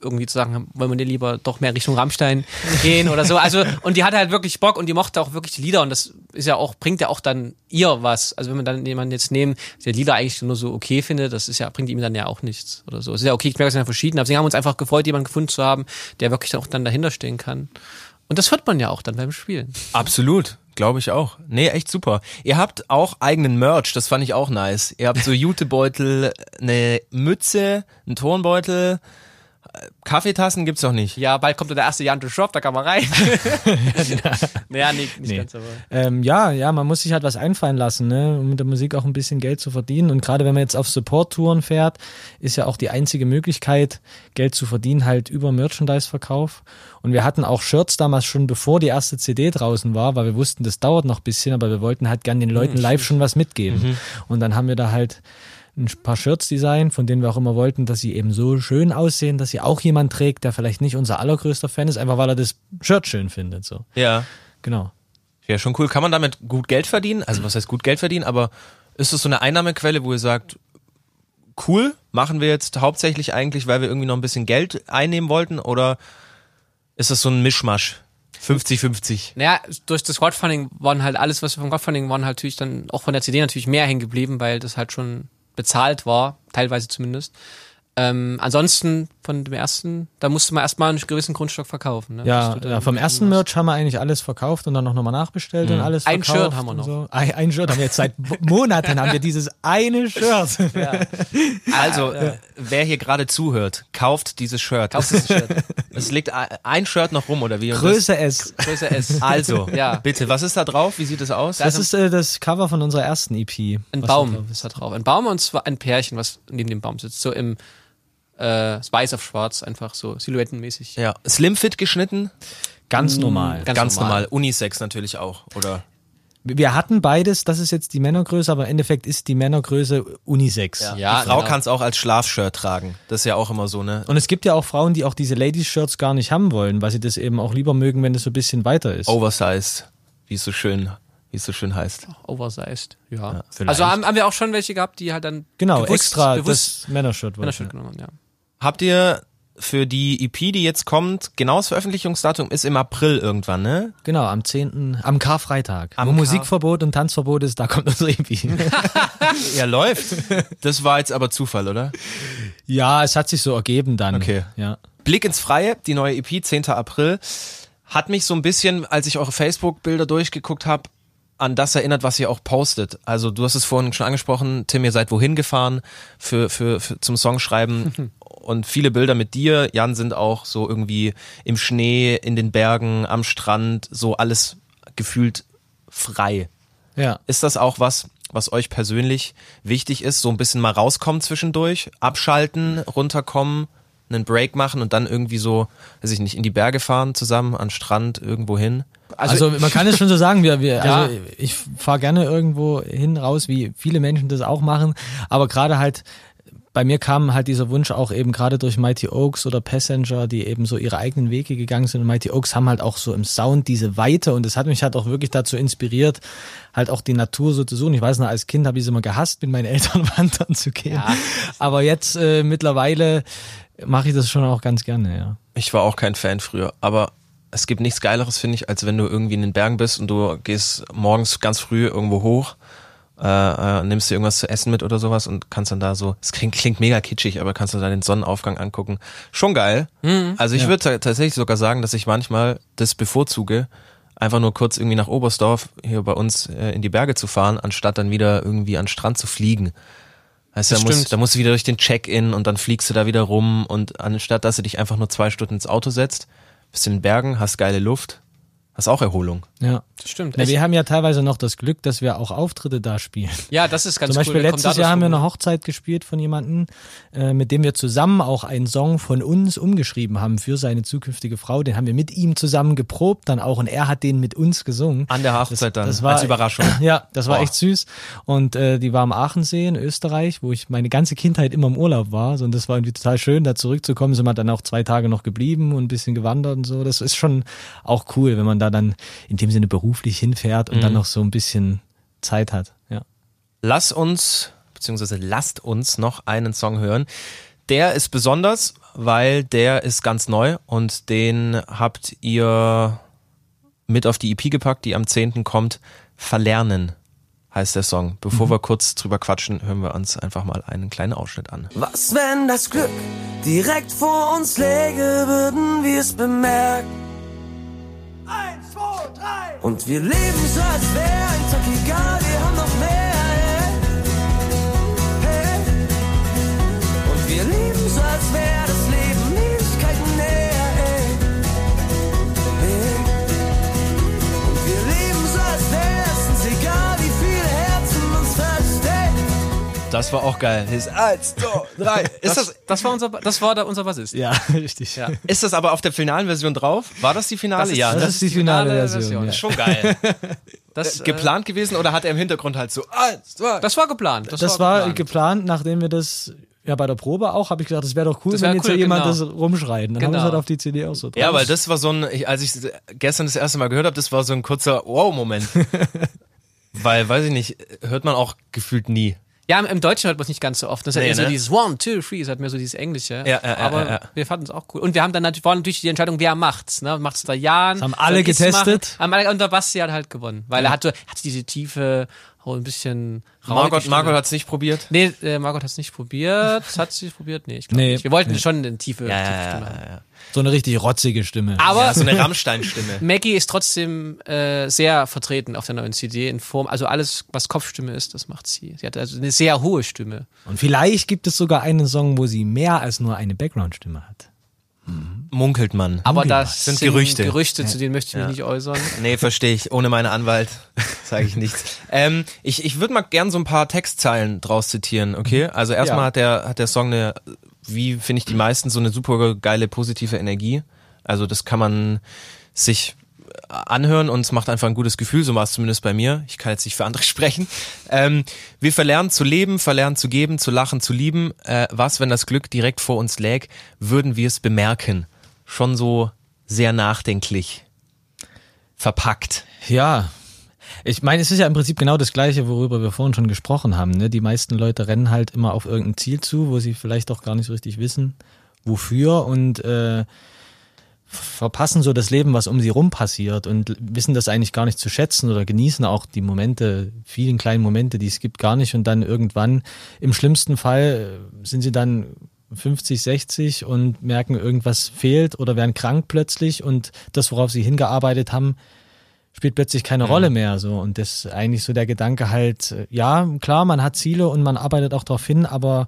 irgendwie zu sagen, wollen wir nicht lieber doch mehr Richtung Rammstein gehen oder so. Also, und die hatte halt wirklich Bock und die mochte auch wirklich die Lieder und das ist ja auch, bringt ja auch dann ihr was. Also wenn man dann jemanden jetzt nehmen, der Lieder eigentlich nur so okay findet, das ist ja, bringt ihm dann ja auch nichts oder so. Es ist ja okay, ich merke, es sind ja verschieden, aber deswegen haben uns einfach gefreut, jemanden gefunden zu haben, der wirklich auch dann dahinter stehen kann. Und das hört man ja auch dann beim Spielen. Absolut, glaube ich auch. Nee, echt super. Ihr habt auch eigenen Merch, das fand ich auch nice. Ihr habt so Jutebeutel, eine Mütze, einen Turnbeutel, Kaffeetassen gibt's noch nicht. Ja, bald kommt der erste Jante Shop, da kann man rein. naja, nee, nicht Nee. ganz, aber. Ähm, ja, ja, man muss sich halt was einfallen lassen, ne, um mit der Musik auch ein bisschen Geld zu verdienen. Und gerade wenn man jetzt auf Support-Touren fährt, ist ja auch die einzige Möglichkeit, Geld zu verdienen, halt über Merchandise-Verkauf. Und wir hatten auch Shirts damals schon, bevor die erste CD draußen war, weil wir wussten, das dauert noch ein bisschen, aber wir wollten halt gern den Leuten live schon was mitgeben. Und dann haben wir da halt ein paar Shirts designt, von denen wir auch immer wollten, dass sie eben so schön aussehen, dass sie auch jemand trägt, der vielleicht nicht unser allergrößter Fan ist, einfach weil er das Shirt schön findet. So, Ja. genau. Ja, schon cool. Kann man damit gut Geld verdienen? Also was heißt gut Geld verdienen? Aber ist das so eine Einnahmequelle, wo ihr sagt, cool, machen wir jetzt hauptsächlich eigentlich, weil wir irgendwie noch ein bisschen Geld einnehmen wollten? Oder ist das so ein Mischmasch? 50-50. Naja, durch das Crowdfunding waren halt alles, was wir vom Crowdfunding waren, halt natürlich dann auch von der CD natürlich mehr hängen geblieben, weil das halt schon bezahlt war, teilweise zumindest. Ähm, ansonsten von dem ersten, da musste man erstmal einen gewissen Grundstock verkaufen. Ne? Ja, ja, vom ersten Merch haben wir eigentlich alles verkauft und dann noch nochmal nachbestellt und alles Ein verkauft. Shirt haben wir noch. So. Ein, ein Shirt haben wir jetzt seit Mo- Monaten haben wir dieses eine Shirt. Also, äh, wer hier gerade zuhört, kauft dieses Shirt. Kauft dieses Shirt. Es liegt ein- ein Shirt noch rum, oder wie? Größe S. Größe S. Das, also, Ja. bitte, was ist da drauf? Wie sieht es aus? Das ist äh, das Cover von unserer ersten EP. Ein was Baum ist da drauf. Ein Baum und zwar ein Pärchen, was neben dem Baum sitzt. So im äh, Weiß auf Schwarz, einfach so silhouettenmäßig. ja, Slim Fit geschnitten? Ganz normal. Ganz Ganz, normal. normal. Unisex natürlich auch, oder? Wir hatten beides, das ist jetzt die Männergröße, aber im Endeffekt ist die Männergröße Unisex. Ja, die Frau genau. kann es auch als Schlafshirt tragen. Das ist ja auch immer so, ne? Und es gibt ja auch Frauen, die auch diese Ladies-Shirts gar nicht haben wollen, weil sie das eben auch lieber mögen, wenn es so ein bisschen weiter ist. Oversized, wie es so schön, wie es so schön heißt. Oversized, ja. vielleicht. also haben, haben wir auch schon welche gehabt, die halt dann genau, bewusst, extra bewusst das Männershirt. Männershirt genommen haben, ja. Habt ihr für die EP, die jetzt kommt, genaues Veröffentlichungsdatum ist im April irgendwann, ne? Genau, am 10., am Karfreitag. Am wo Kar- Musikverbot und Tanzverbot ist, da kommt unsere EP. Ja, läuft. Das war jetzt aber Zufall, oder? ja, es hat sich so ergeben dann. Okay. Ja. Blick ins Freie, die neue EP, 10. April, hat mich so ein bisschen, als ich eure Facebook-Bilder durchgeguckt habe, an das erinnert, was ihr auch postet. Also du hast es vorhin schon angesprochen, Tim, ihr seid wohin gefahren für, für, für zum Songschreiben und viele Bilder mit dir, Jan, sind auch so irgendwie im Schnee, in den Bergen, am Strand, so alles gefühlt frei. Ja. Ist das auch was, was euch persönlich wichtig ist? So ein bisschen mal rauskommen zwischendurch, abschalten, runterkommen, einen Break machen und dann irgendwie so, weiß ich nicht, in die Berge fahren zusammen, an den Strand, irgendwo hin? Also, man kann es schon so sagen, wir, wir Ja. also ich fahre gerne irgendwo hin raus, wie viele Menschen das auch machen, aber gerade halt bei mir kam halt dieser Wunsch auch eben gerade durch Mighty Oaks oder Passenger, die eben so ihre eigenen Wege gegangen sind. Und Mighty Oaks haben halt auch so im Sound diese Weite und das hat mich halt auch wirklich dazu inspiriert, halt auch die Natur so zu suchen. Ich weiß noch, als Kind habe ich es immer gehasst, mit meinen Eltern wandern zu gehen. Ja. Aber jetzt äh, mittlerweile mache ich das schon auch ganz gerne, ja. Ich war auch kein Fan früher, aber es gibt nichts Geileres, finde ich, als wenn du irgendwie in den Bergen bist und du gehst morgens ganz früh irgendwo hoch, äh, äh, nimmst dir irgendwas zu essen mit oder sowas und kannst dann da so, es klingt, klingt mega kitschig, aber kannst du da den Sonnenaufgang angucken. Schon geil. Also ich würde ta- tatsächlich sogar sagen, dass ich manchmal das bevorzuge, einfach nur kurz irgendwie nach Oberstdorf hier bei uns äh, in die Berge zu fahren, anstatt dann wieder irgendwie an den Strand zu fliegen. Das da musst, da musst du wieder durch den Check-in und dann fliegst du da wieder rum und anstatt, dass du dich einfach nur zwei Stunden ins Auto setzt, bist in den Bergen, hast geile Luft, hast auch Erholung. Ja. Das stimmt. Na, wir haben ja teilweise noch das Glück, dass wir auch Auftritte da spielen. ja, das ist ganz Zum Beispiel cool. Letztes Jahr haben wir eine Hochzeit gespielt von jemandem, äh, mit dem wir zusammen auch einen Song von uns umgeschrieben haben für seine zukünftige Frau. Den haben wir mit ihm zusammen geprobt dann auch und er hat den mit uns gesungen. An der Hochzeit dann, das war, als Überraschung. Ja, das war Boah. echt süß. Und äh, die war am Aachensee in Österreich, wo ich meine ganze Kindheit immer im Urlaub war. So, und das war irgendwie total schön, da zurückzukommen. Sind wir dann auch zwei Tage noch geblieben und ein bisschen gewandert und so. Das ist schon auch cool, wenn man da dann in dem Sinne beruflich hinfährt und Mhm. dann noch so ein bisschen Zeit hat. Ja. Lass uns, beziehungsweise lasst uns noch einen Song hören. Der ist besonders, weil der ist ganz neu und den habt ihr mit auf die EP gepackt, die am 10. kommt. Verlernen heißt der Song. Bevor wir kurz drüber quatschen, hören wir uns einfach mal einen kleinen Ausschnitt an. Was, wenn das Glück direkt vor uns läge, würden wir es bemerken? Eins, zwei, drei. Und wir leben so, als wäre ein Tag egal, wir haben noch mehr. Hey. Hey. Und wir leben so, als wäre Das war auch geil. Das ist eins, zwei, drei. Ist das, Das war unser, das war da unser Bassist. Ja, richtig. Ja. ist das aber auf der finalen Version drauf? War das die finale? Das ist- ja, Das, ne? ist die finale Version. Das ist schon geil. Das, äh, Geplant gewesen oder hat er im Hintergrund halt so eins, zwei, Das war geplant. Das, Das war, war geplant. geplant, nachdem wir das ja bei der Probe auch, habe ich gedacht, das wäre doch cool, Das wär wenn jetzt cool, ja jemand genau. das rumschreit. Dann haben wir es Genau. halt auf die CD auch so drauf. Ja, weil das war so ein, ich, als ich gestern das erste Mal gehört habe, das war so ein kurzer Wow-Moment. weil, weiß ich nicht, hört man auch gefühlt nie. Ja, im, Deutschen hört man es nicht ganz so oft. Das ist Nee, halt eher ne? so dieses One, Two, Three, ist halt mehr so dieses Englische. Ja, ja, ja, Aber ja, ja. wir fanden es auch cool. Und wir haben dann natürlich, war natürlich die Entscheidung, wer macht's, ne? Macht's der Jan? Das haben alle soll ich's getestet. machen? Haben alle- Und der Basti hat halt gewonnen. Weil er hatte, hatte diese tiefe, ein bisschen Margot. Margot hat's nicht probiert. Nee, äh, Margot hat es nicht probiert. Hat sie es probiert? Nee, ich glaube Nee, nicht. Wir wollten nee. schon eine tiefe, tiefe Stimme haben. ja. so eine richtig rotzige Stimme. Aber ja, so eine Rammstein-Stimme. Maggie ist trotzdem äh, sehr vertreten auf der neuen CD in Form, also alles, was Kopfstimme ist, das macht sie. Sie hat also eine sehr hohe Stimme. Und vielleicht gibt es sogar einen Song, wo sie mehr als nur eine Background-Stimme hat. Munkelt man. Aber das Sind sind Gerüchte. Gerüchte, zu denen möchte ich mich nicht äußern. Nee, verstehe ich. Ohne meinen Anwalt sage ich nichts. Ähm, ich ich würde mal gern so ein paar Textzeilen draus zitieren, okay? Also erstmal Ja. hat der hat der Song eine, wie finde ich die meisten, so eine super geile positive Energie. Also das kann man sich anhören und es macht einfach ein gutes Gefühl, so war es zumindest bei mir. Ich kann jetzt nicht für andere sprechen. Ähm, wir verlernen zu leben, verlernen zu geben, zu lachen, zu lieben. Äh, was, wenn das Glück direkt vor uns läg, würden wir es bemerken? Schon so sehr nachdenklich verpackt. Ja. Ich meine, es ist ja im Prinzip genau das Gleiche, worüber wir vorhin schon gesprochen haben. Ne? Die meisten Leute rennen halt immer auf irgendein Ziel zu, wo sie vielleicht auch gar nicht so richtig wissen, wofür und äh, verpassen so das Leben, was um sie rum passiert und wissen das eigentlich gar nicht zu schätzen oder genießen auch die Momente, vielen kleinen Momente, die es gibt, gar nicht und dann irgendwann im schlimmsten Fall sind sie dann 50, 60 und merken, irgendwas fehlt oder werden krank plötzlich und das, worauf sie hingearbeitet haben, spielt plötzlich keine Mhm. Rolle mehr so und das ist eigentlich so der Gedanke halt, äh, ja, klar, man hat Ziele und man arbeitet auch darauf hin, aber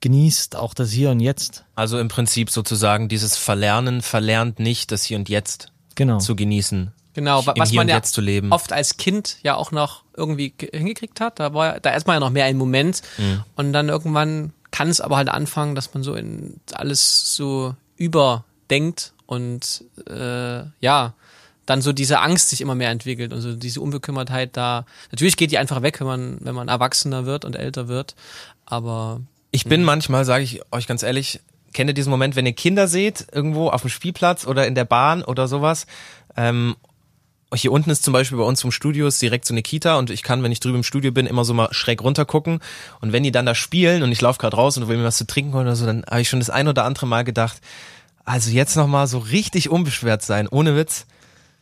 genießt auch das Hier und Jetzt. Also im Prinzip sozusagen dieses Verlernen verlernt nicht, das Hier und Jetzt Genau. zu genießen. Genau, was man ja Jetzt zu leben. oft als Kind ja auch noch irgendwie ge- hingekriegt hat. Da war da erstmal ja noch mehr ein Moment Mhm. und dann irgendwann kann es aber halt anfangen, dass man so in alles so überdenkt und äh, ja, dann so diese Angst sich immer mehr entwickelt und so diese Unbekümmertheit da. Natürlich geht die einfach weg, wenn man wenn man erwachsener wird und älter wird, aber Ich bin manchmal, sage ich euch ganz ehrlich, kennt ihr diesen Moment, wenn ihr Kinder seht, irgendwo auf dem Spielplatz oder in der Bahn oder sowas. Ähm, hier unten ist zum Beispiel bei uns vom Studio ist direkt so eine Kita und ich kann, wenn ich drüben im Studio bin, immer so mal schräg runter gucken. Und wenn die dann da spielen und ich laufe gerade raus und will mir was zu trinken holen oder so, dann habe ich schon das ein oder andere Mal gedacht, also jetzt nochmal so richtig unbeschwert sein, ohne Witz.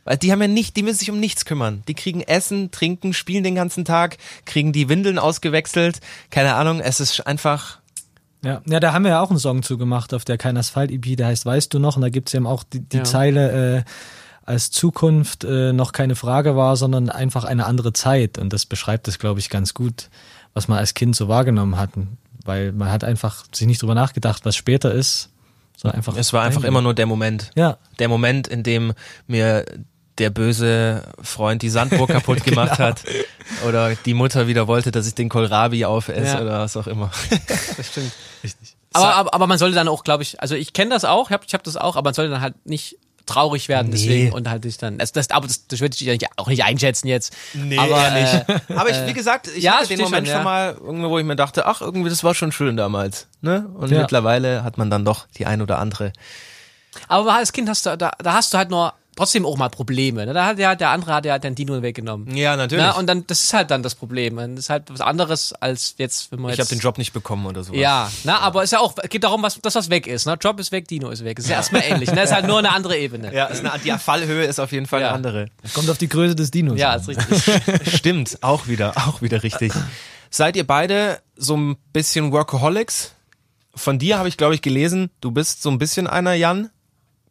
Weil die haben ja nicht, die müssen sich um nichts kümmern. Die kriegen Essen, trinken, spielen den ganzen Tag, kriegen die Windeln ausgewechselt. Keine Ahnung, es ist einfach Ja, ja, da haben wir ja auch einen Song zugemacht auf der Kein Asphalt EP, der heißt Weißt du noch? Und da gibt's eben auch die, die Ja. Zeile, äh, als Zukunft äh, noch keine Frage war, sondern einfach eine andere Zeit. Und das beschreibt es, glaube ich, ganz gut, was man als Kind so wahrgenommen hat. Weil man hat einfach sich nicht drüber nachgedacht, was später ist, sondern einfach. Es war einfach immer nur der Moment. Ja, Der Moment, in dem mir der böse Freund die Sandburg kaputt gemacht hat. Oder die Mutter wieder wollte, dass ich den Kohlrabi aufesse Ja. oder was auch immer. das stimmt. Aber, aber, aber man sollte dann auch, glaube ich, also ich kenne das auch, ich habe ich hab das auch, aber man sollte dann halt nicht traurig werden deswegen und halt sich dann, also das, aber das, das würde ich nicht- auch nicht einschätzen jetzt. aber, Äh, Aber ich, wie gesagt, ich ja, hatte den Moment schon, schon, ja. mal irgendwo, wo ich mir dachte, ach, irgendwie, das war schon schön damals. Ne? Und Ja. mittlerweile hat man dann doch die ein oder andere. aber als Kind hast du, da, da hast du halt nur trotzdem auch mal Probleme. Ne? Da hat ja, der andere hat ja den Dino weggenommen. Ja, natürlich. Na, und dann, das ist halt dann das Problem. Das ist halt was anderes als jetzt, wenn man ich jetzt. habe den Job nicht bekommen oder so. Ja, na, aber ist ja auch, geht darum, was, das was weg ist. Ne? Job ist weg, Dino ist weg. Ist ja erstmal ähnlich. Ne? Ist halt nur eine andere Ebene. Ja, ist eine, die Fallhöhe ist auf jeden Fall Ja. eine andere. kommt auf die Größe des Dinos. Ja, an. ist richtig. Stimmt, auch wieder, auch wieder richtig. Seid ihr beide so ein bisschen Workaholics? Von dir habe ich, glaube ich, gelesen, du bist so ein bisschen einer, Jan.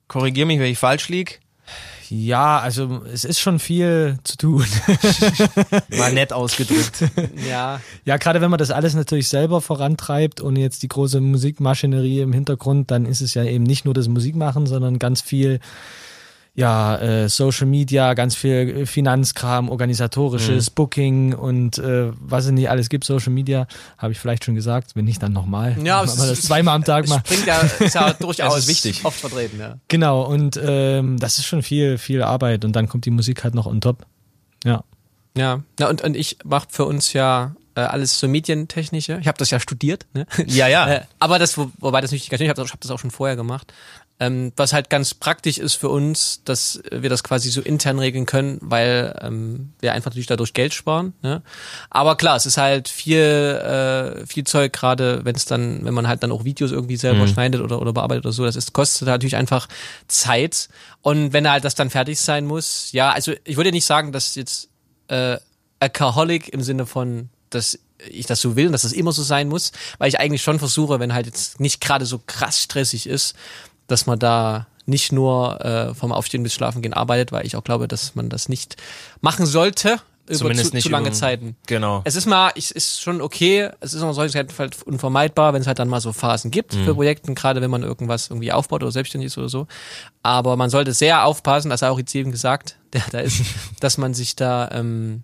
Korrigier mich, wenn ich falsch lieg. Ja, also es ist schon viel zu tun. Mal nett ausgedrückt. ja. Ja, gerade wenn man das alles natürlich selber vorantreibt und jetzt die große Musikmaschinerie im Hintergrund, dann ist es ja eben nicht nur das Musikmachen, sondern ganz viel ja, äh, Social Media, ganz viel Finanzkram, organisatorisches, Booking und äh, was es nicht alles gibt, Social Media, habe ich vielleicht schon gesagt, wenn nicht dann nochmal. Ja, Wenn es man ist- das zweimal am Tag Es macht. bringt ja, ist ja durchaus ist wichtig. oft vertreten, ja. Genau, und ähm, das ist schon viel, viel Arbeit und dann kommt die Musik halt noch on top. Ja. Ja, na, und, und ich mache für uns ja äh, alles so medientechnische. Ich habe das ja studiert, ne? Ja, ja. Äh, aber das, wo, wobei das nicht, ich habe das, ich hab das auch schon vorher gemacht. Ähm, was halt ganz praktisch ist für uns, dass wir das quasi so intern regeln können, weil ähm, wir einfach natürlich dadurch Geld sparen. Ne? Aber klar, es ist halt viel, äh, viel Zeug, gerade wenn es dann, wenn man halt dann auch Videos irgendwie selber schneidet oder, oder bearbeitet oder so, das ist, kostet natürlich einfach Zeit. Und wenn halt das dann fertig sein muss, ja, also ich würde nicht sagen, dass jetzt äh, Alcoholic im Sinne von, dass ich das so will und dass das immer so sein muss, weil ich eigentlich schon versuche, wenn halt jetzt nicht gerade so krass stressig ist, dass man da nicht nur äh, vom Aufstehen bis Schlafen gehen arbeitet, weil ich auch glaube, dass man das nicht machen sollte über Zumindest zu, nicht zu lange Zeiten. Genau. Es ist mal, ich, ist schon okay, es ist auch solche Zeit halt unvermeidbar, wenn es halt dann mal so Phasen gibt Mhm. für Projekten, gerade wenn man irgendwas irgendwie aufbaut oder selbstständig ist oder so. Aber man sollte sehr aufpassen, das hat auch jetzt eben gesagt, der da ist, dass man sich da ähm,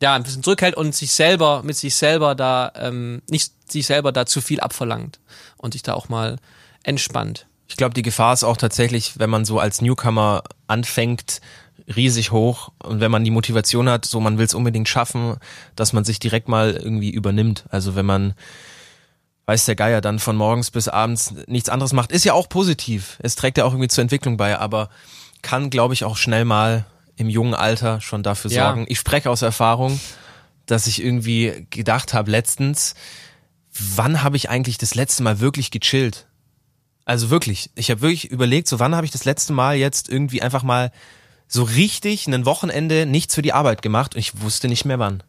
ja ein bisschen zurückhält und sich selber mit sich selber da ähm, nicht sich selber da zu viel abverlangt und sich da auch mal entspannt. Ich glaube, die Gefahr ist auch tatsächlich, wenn man so als Newcomer anfängt, riesig hoch. Und wenn man die Motivation hat, so man will es unbedingt schaffen, dass man sich direkt mal irgendwie übernimmt. Also wenn man weiß der Geier dann von morgens bis abends nichts anderes macht, ist ja auch positiv. Es trägt ja auch irgendwie zur Entwicklung bei, aber kann, glaube ich, auch schnell mal im jungen Alter schon dafür Ja. sorgen. Ich spreche aus Erfahrung, dass ich irgendwie gedacht habe letztens, wann habe ich eigentlich das letzte Mal wirklich gechillt? Also wirklich, ich habe wirklich überlegt, so wann habe ich das letzte Mal jetzt irgendwie einfach mal so richtig ein Wochenende nichts für die Arbeit gemacht und ich wusste nicht mehr wann.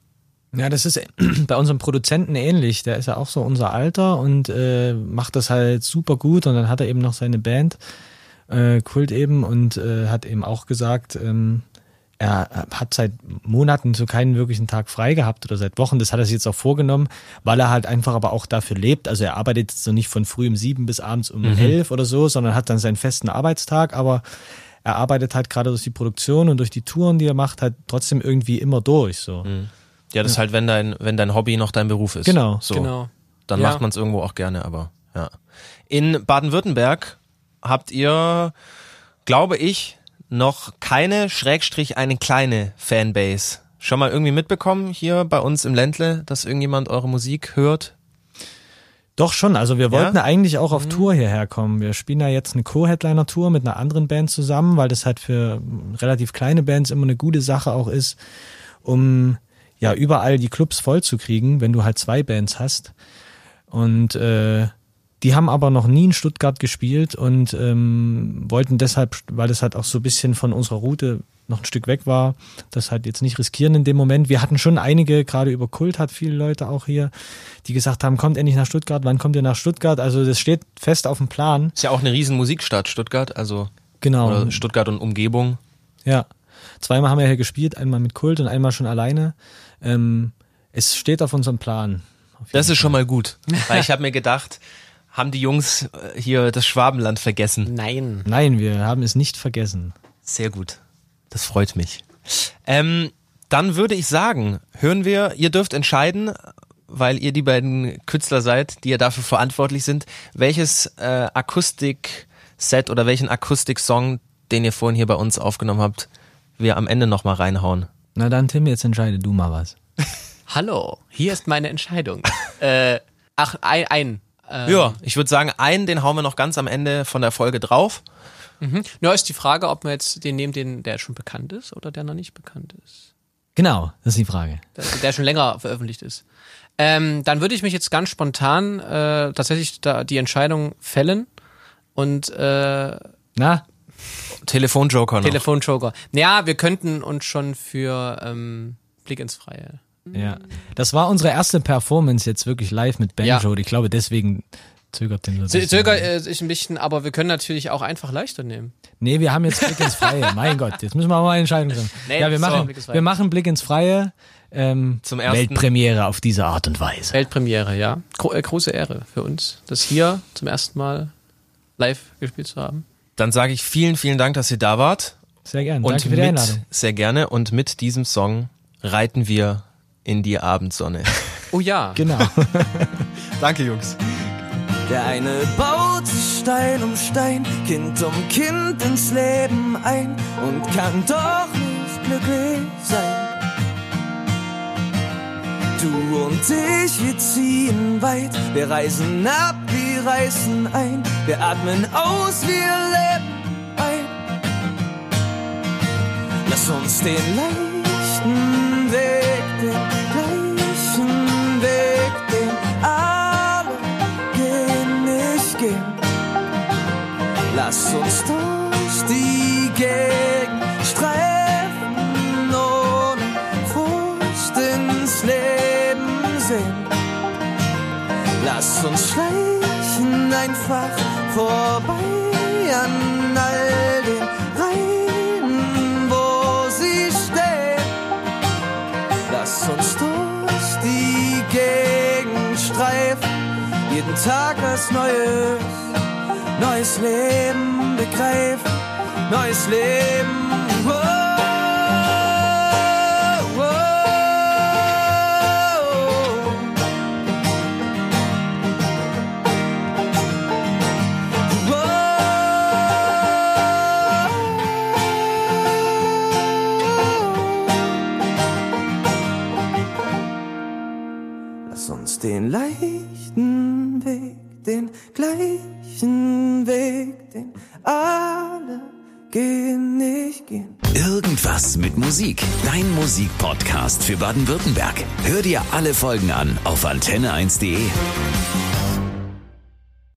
Ja, das ist bei unserem Produzenten ähnlich. Der ist ja auch so unser Alter und äh, macht das halt super gut. Und dann hat er eben noch seine Band, äh, Kult eben, und äh, hat eben auch gesagt, ähm, er hat seit Monaten so keinen wirklichen Tag frei gehabt oder seit Wochen. Das hat er sich jetzt auch vorgenommen, weil er halt einfach aber auch dafür lebt. Also er arbeitet jetzt so nicht von früh um sieben bis abends um elf oder so, sondern hat dann seinen festen Arbeitstag, aber er arbeitet halt gerade durch die Produktion und durch die Touren, die er macht, halt trotzdem irgendwie immer durch. So. Ja, das ist halt, wenn dein, wenn dein Hobby noch dein Beruf ist. Genau. So. Genau. Dann Ja. macht man es irgendwo auch gerne, aber ja. In Baden-Württemberg habt ihr, glaube ich, noch keine, Schrägstrich, eine kleine Fanbase. Schon mal irgendwie mitbekommen hier bei uns im Ländle, dass irgendjemand eure Musik hört? Doch schon, also wir wollten Ja? eigentlich auch auf Tour hierher kommen. Wir spielen ja jetzt eine Co-Headliner-Tour mit einer anderen Band zusammen, weil das halt für relativ kleine Bands immer eine gute Sache auch ist, um ja überall die Clubs voll zu kriegen, wenn du halt zwei Bands hast. Und äh, die haben aber noch nie in Stuttgart gespielt und ähm, wollten deshalb, weil das halt auch so ein bisschen von unserer Route noch ein Stück weg war, das halt jetzt nicht riskieren in dem Moment. Wir hatten schon einige, gerade über Kult hat viele Leute auch hier, die gesagt haben, kommt endlich nach Stuttgart, wann kommt ihr nach Stuttgart? Also das steht fest auf dem Plan. Ist ja auch eine riesen Musikstadt, Stuttgart, also Genau. Stuttgart und Umgebung. Ja. Zweimal haben wir hier gespielt, einmal mit Kult und einmal schon alleine. Ähm, es steht auf unserem Plan. Auf Das ist schon mal gut, weil ich habe mir gedacht, haben die Jungs äh, hier das Schwabenland vergessen. Nein. Nein, wir haben es nicht vergessen. Sehr gut. Das freut mich. Ähm, dann würde ich sagen, hören wir, ihr dürft entscheiden, weil ihr die beiden Künstler seid, die ja dafür verantwortlich sind, welches äh, Akustik-Set oder welchen Akustik-Song, den ihr vorhin hier bei uns aufgenommen habt, wir am Ende nochmal reinhauen. Na dann, Tim, jetzt entscheide du mal was. Hallo, hier ist meine Entscheidung. äh, ach, ein, ein. Äh, Ja, ich würde sagen, einen, den hauen wir noch ganz am Ende von der Folge drauf. Nur ist die Frage, ob wir jetzt den nehmen, den, der schon bekannt ist oder der noch nicht bekannt ist. Genau, das ist die Frage. Der, der schon länger veröffentlicht ist. Ähm, dann würde ich mich jetzt ganz spontan äh, tatsächlich da die Entscheidung fällen und äh, Na, Telefonjoker noch. Telefonjoker. Ja, wir könnten uns schon für ähm, Blick ins Freie. Ja. Das war unsere erste Performance jetzt wirklich live mit Banjo. Ja. Ich glaube, deswegen zögert den so. ein Z- bisschen. Zöger äh, sich ein bisschen, aber wir können natürlich auch einfach leichter nehmen. Nee, wir haben jetzt Blick ins Freie. mein Gott, jetzt müssen wir mal eine Entscheidung treffen. Nee, ja, wir so, machen, Blick ins Freie. wir machen Blick ins Freie. Ähm, Zum ersten- Weltpremiere auf diese Art und Weise. Weltpremiere, ja. Gro äh, große Ehre für uns, das hier zum ersten Mal live gespielt zu haben. Dann sage ich vielen, vielen Dank, dass ihr da wart. Sehr gerne. Und Danke für die mit, Einladung. sehr gerne. Und mit diesem Song reiten wir in die Abendsonne. Oh ja. Genau. Danke, Jungs. Der eine baut sich Stein um Stein, Kind um Kind ins Leben ein und kann doch nicht glücklich sein. Du und ich, wir ziehen weit, wir reisen ab, wir reißen ein, wir atmen aus, wir leben ein. Lass uns den leichten Weg, Lass uns durch die Gegend streifen, ohne Furcht ins Leben sehen. Lass uns schleichen einfach vorbei jeden Tag was Neues, neues Leben begreifen, neues Leben. Musik. Dein Musikpodcast für Baden-Württemberg. Hör dir alle Folgen an auf antenne1.de.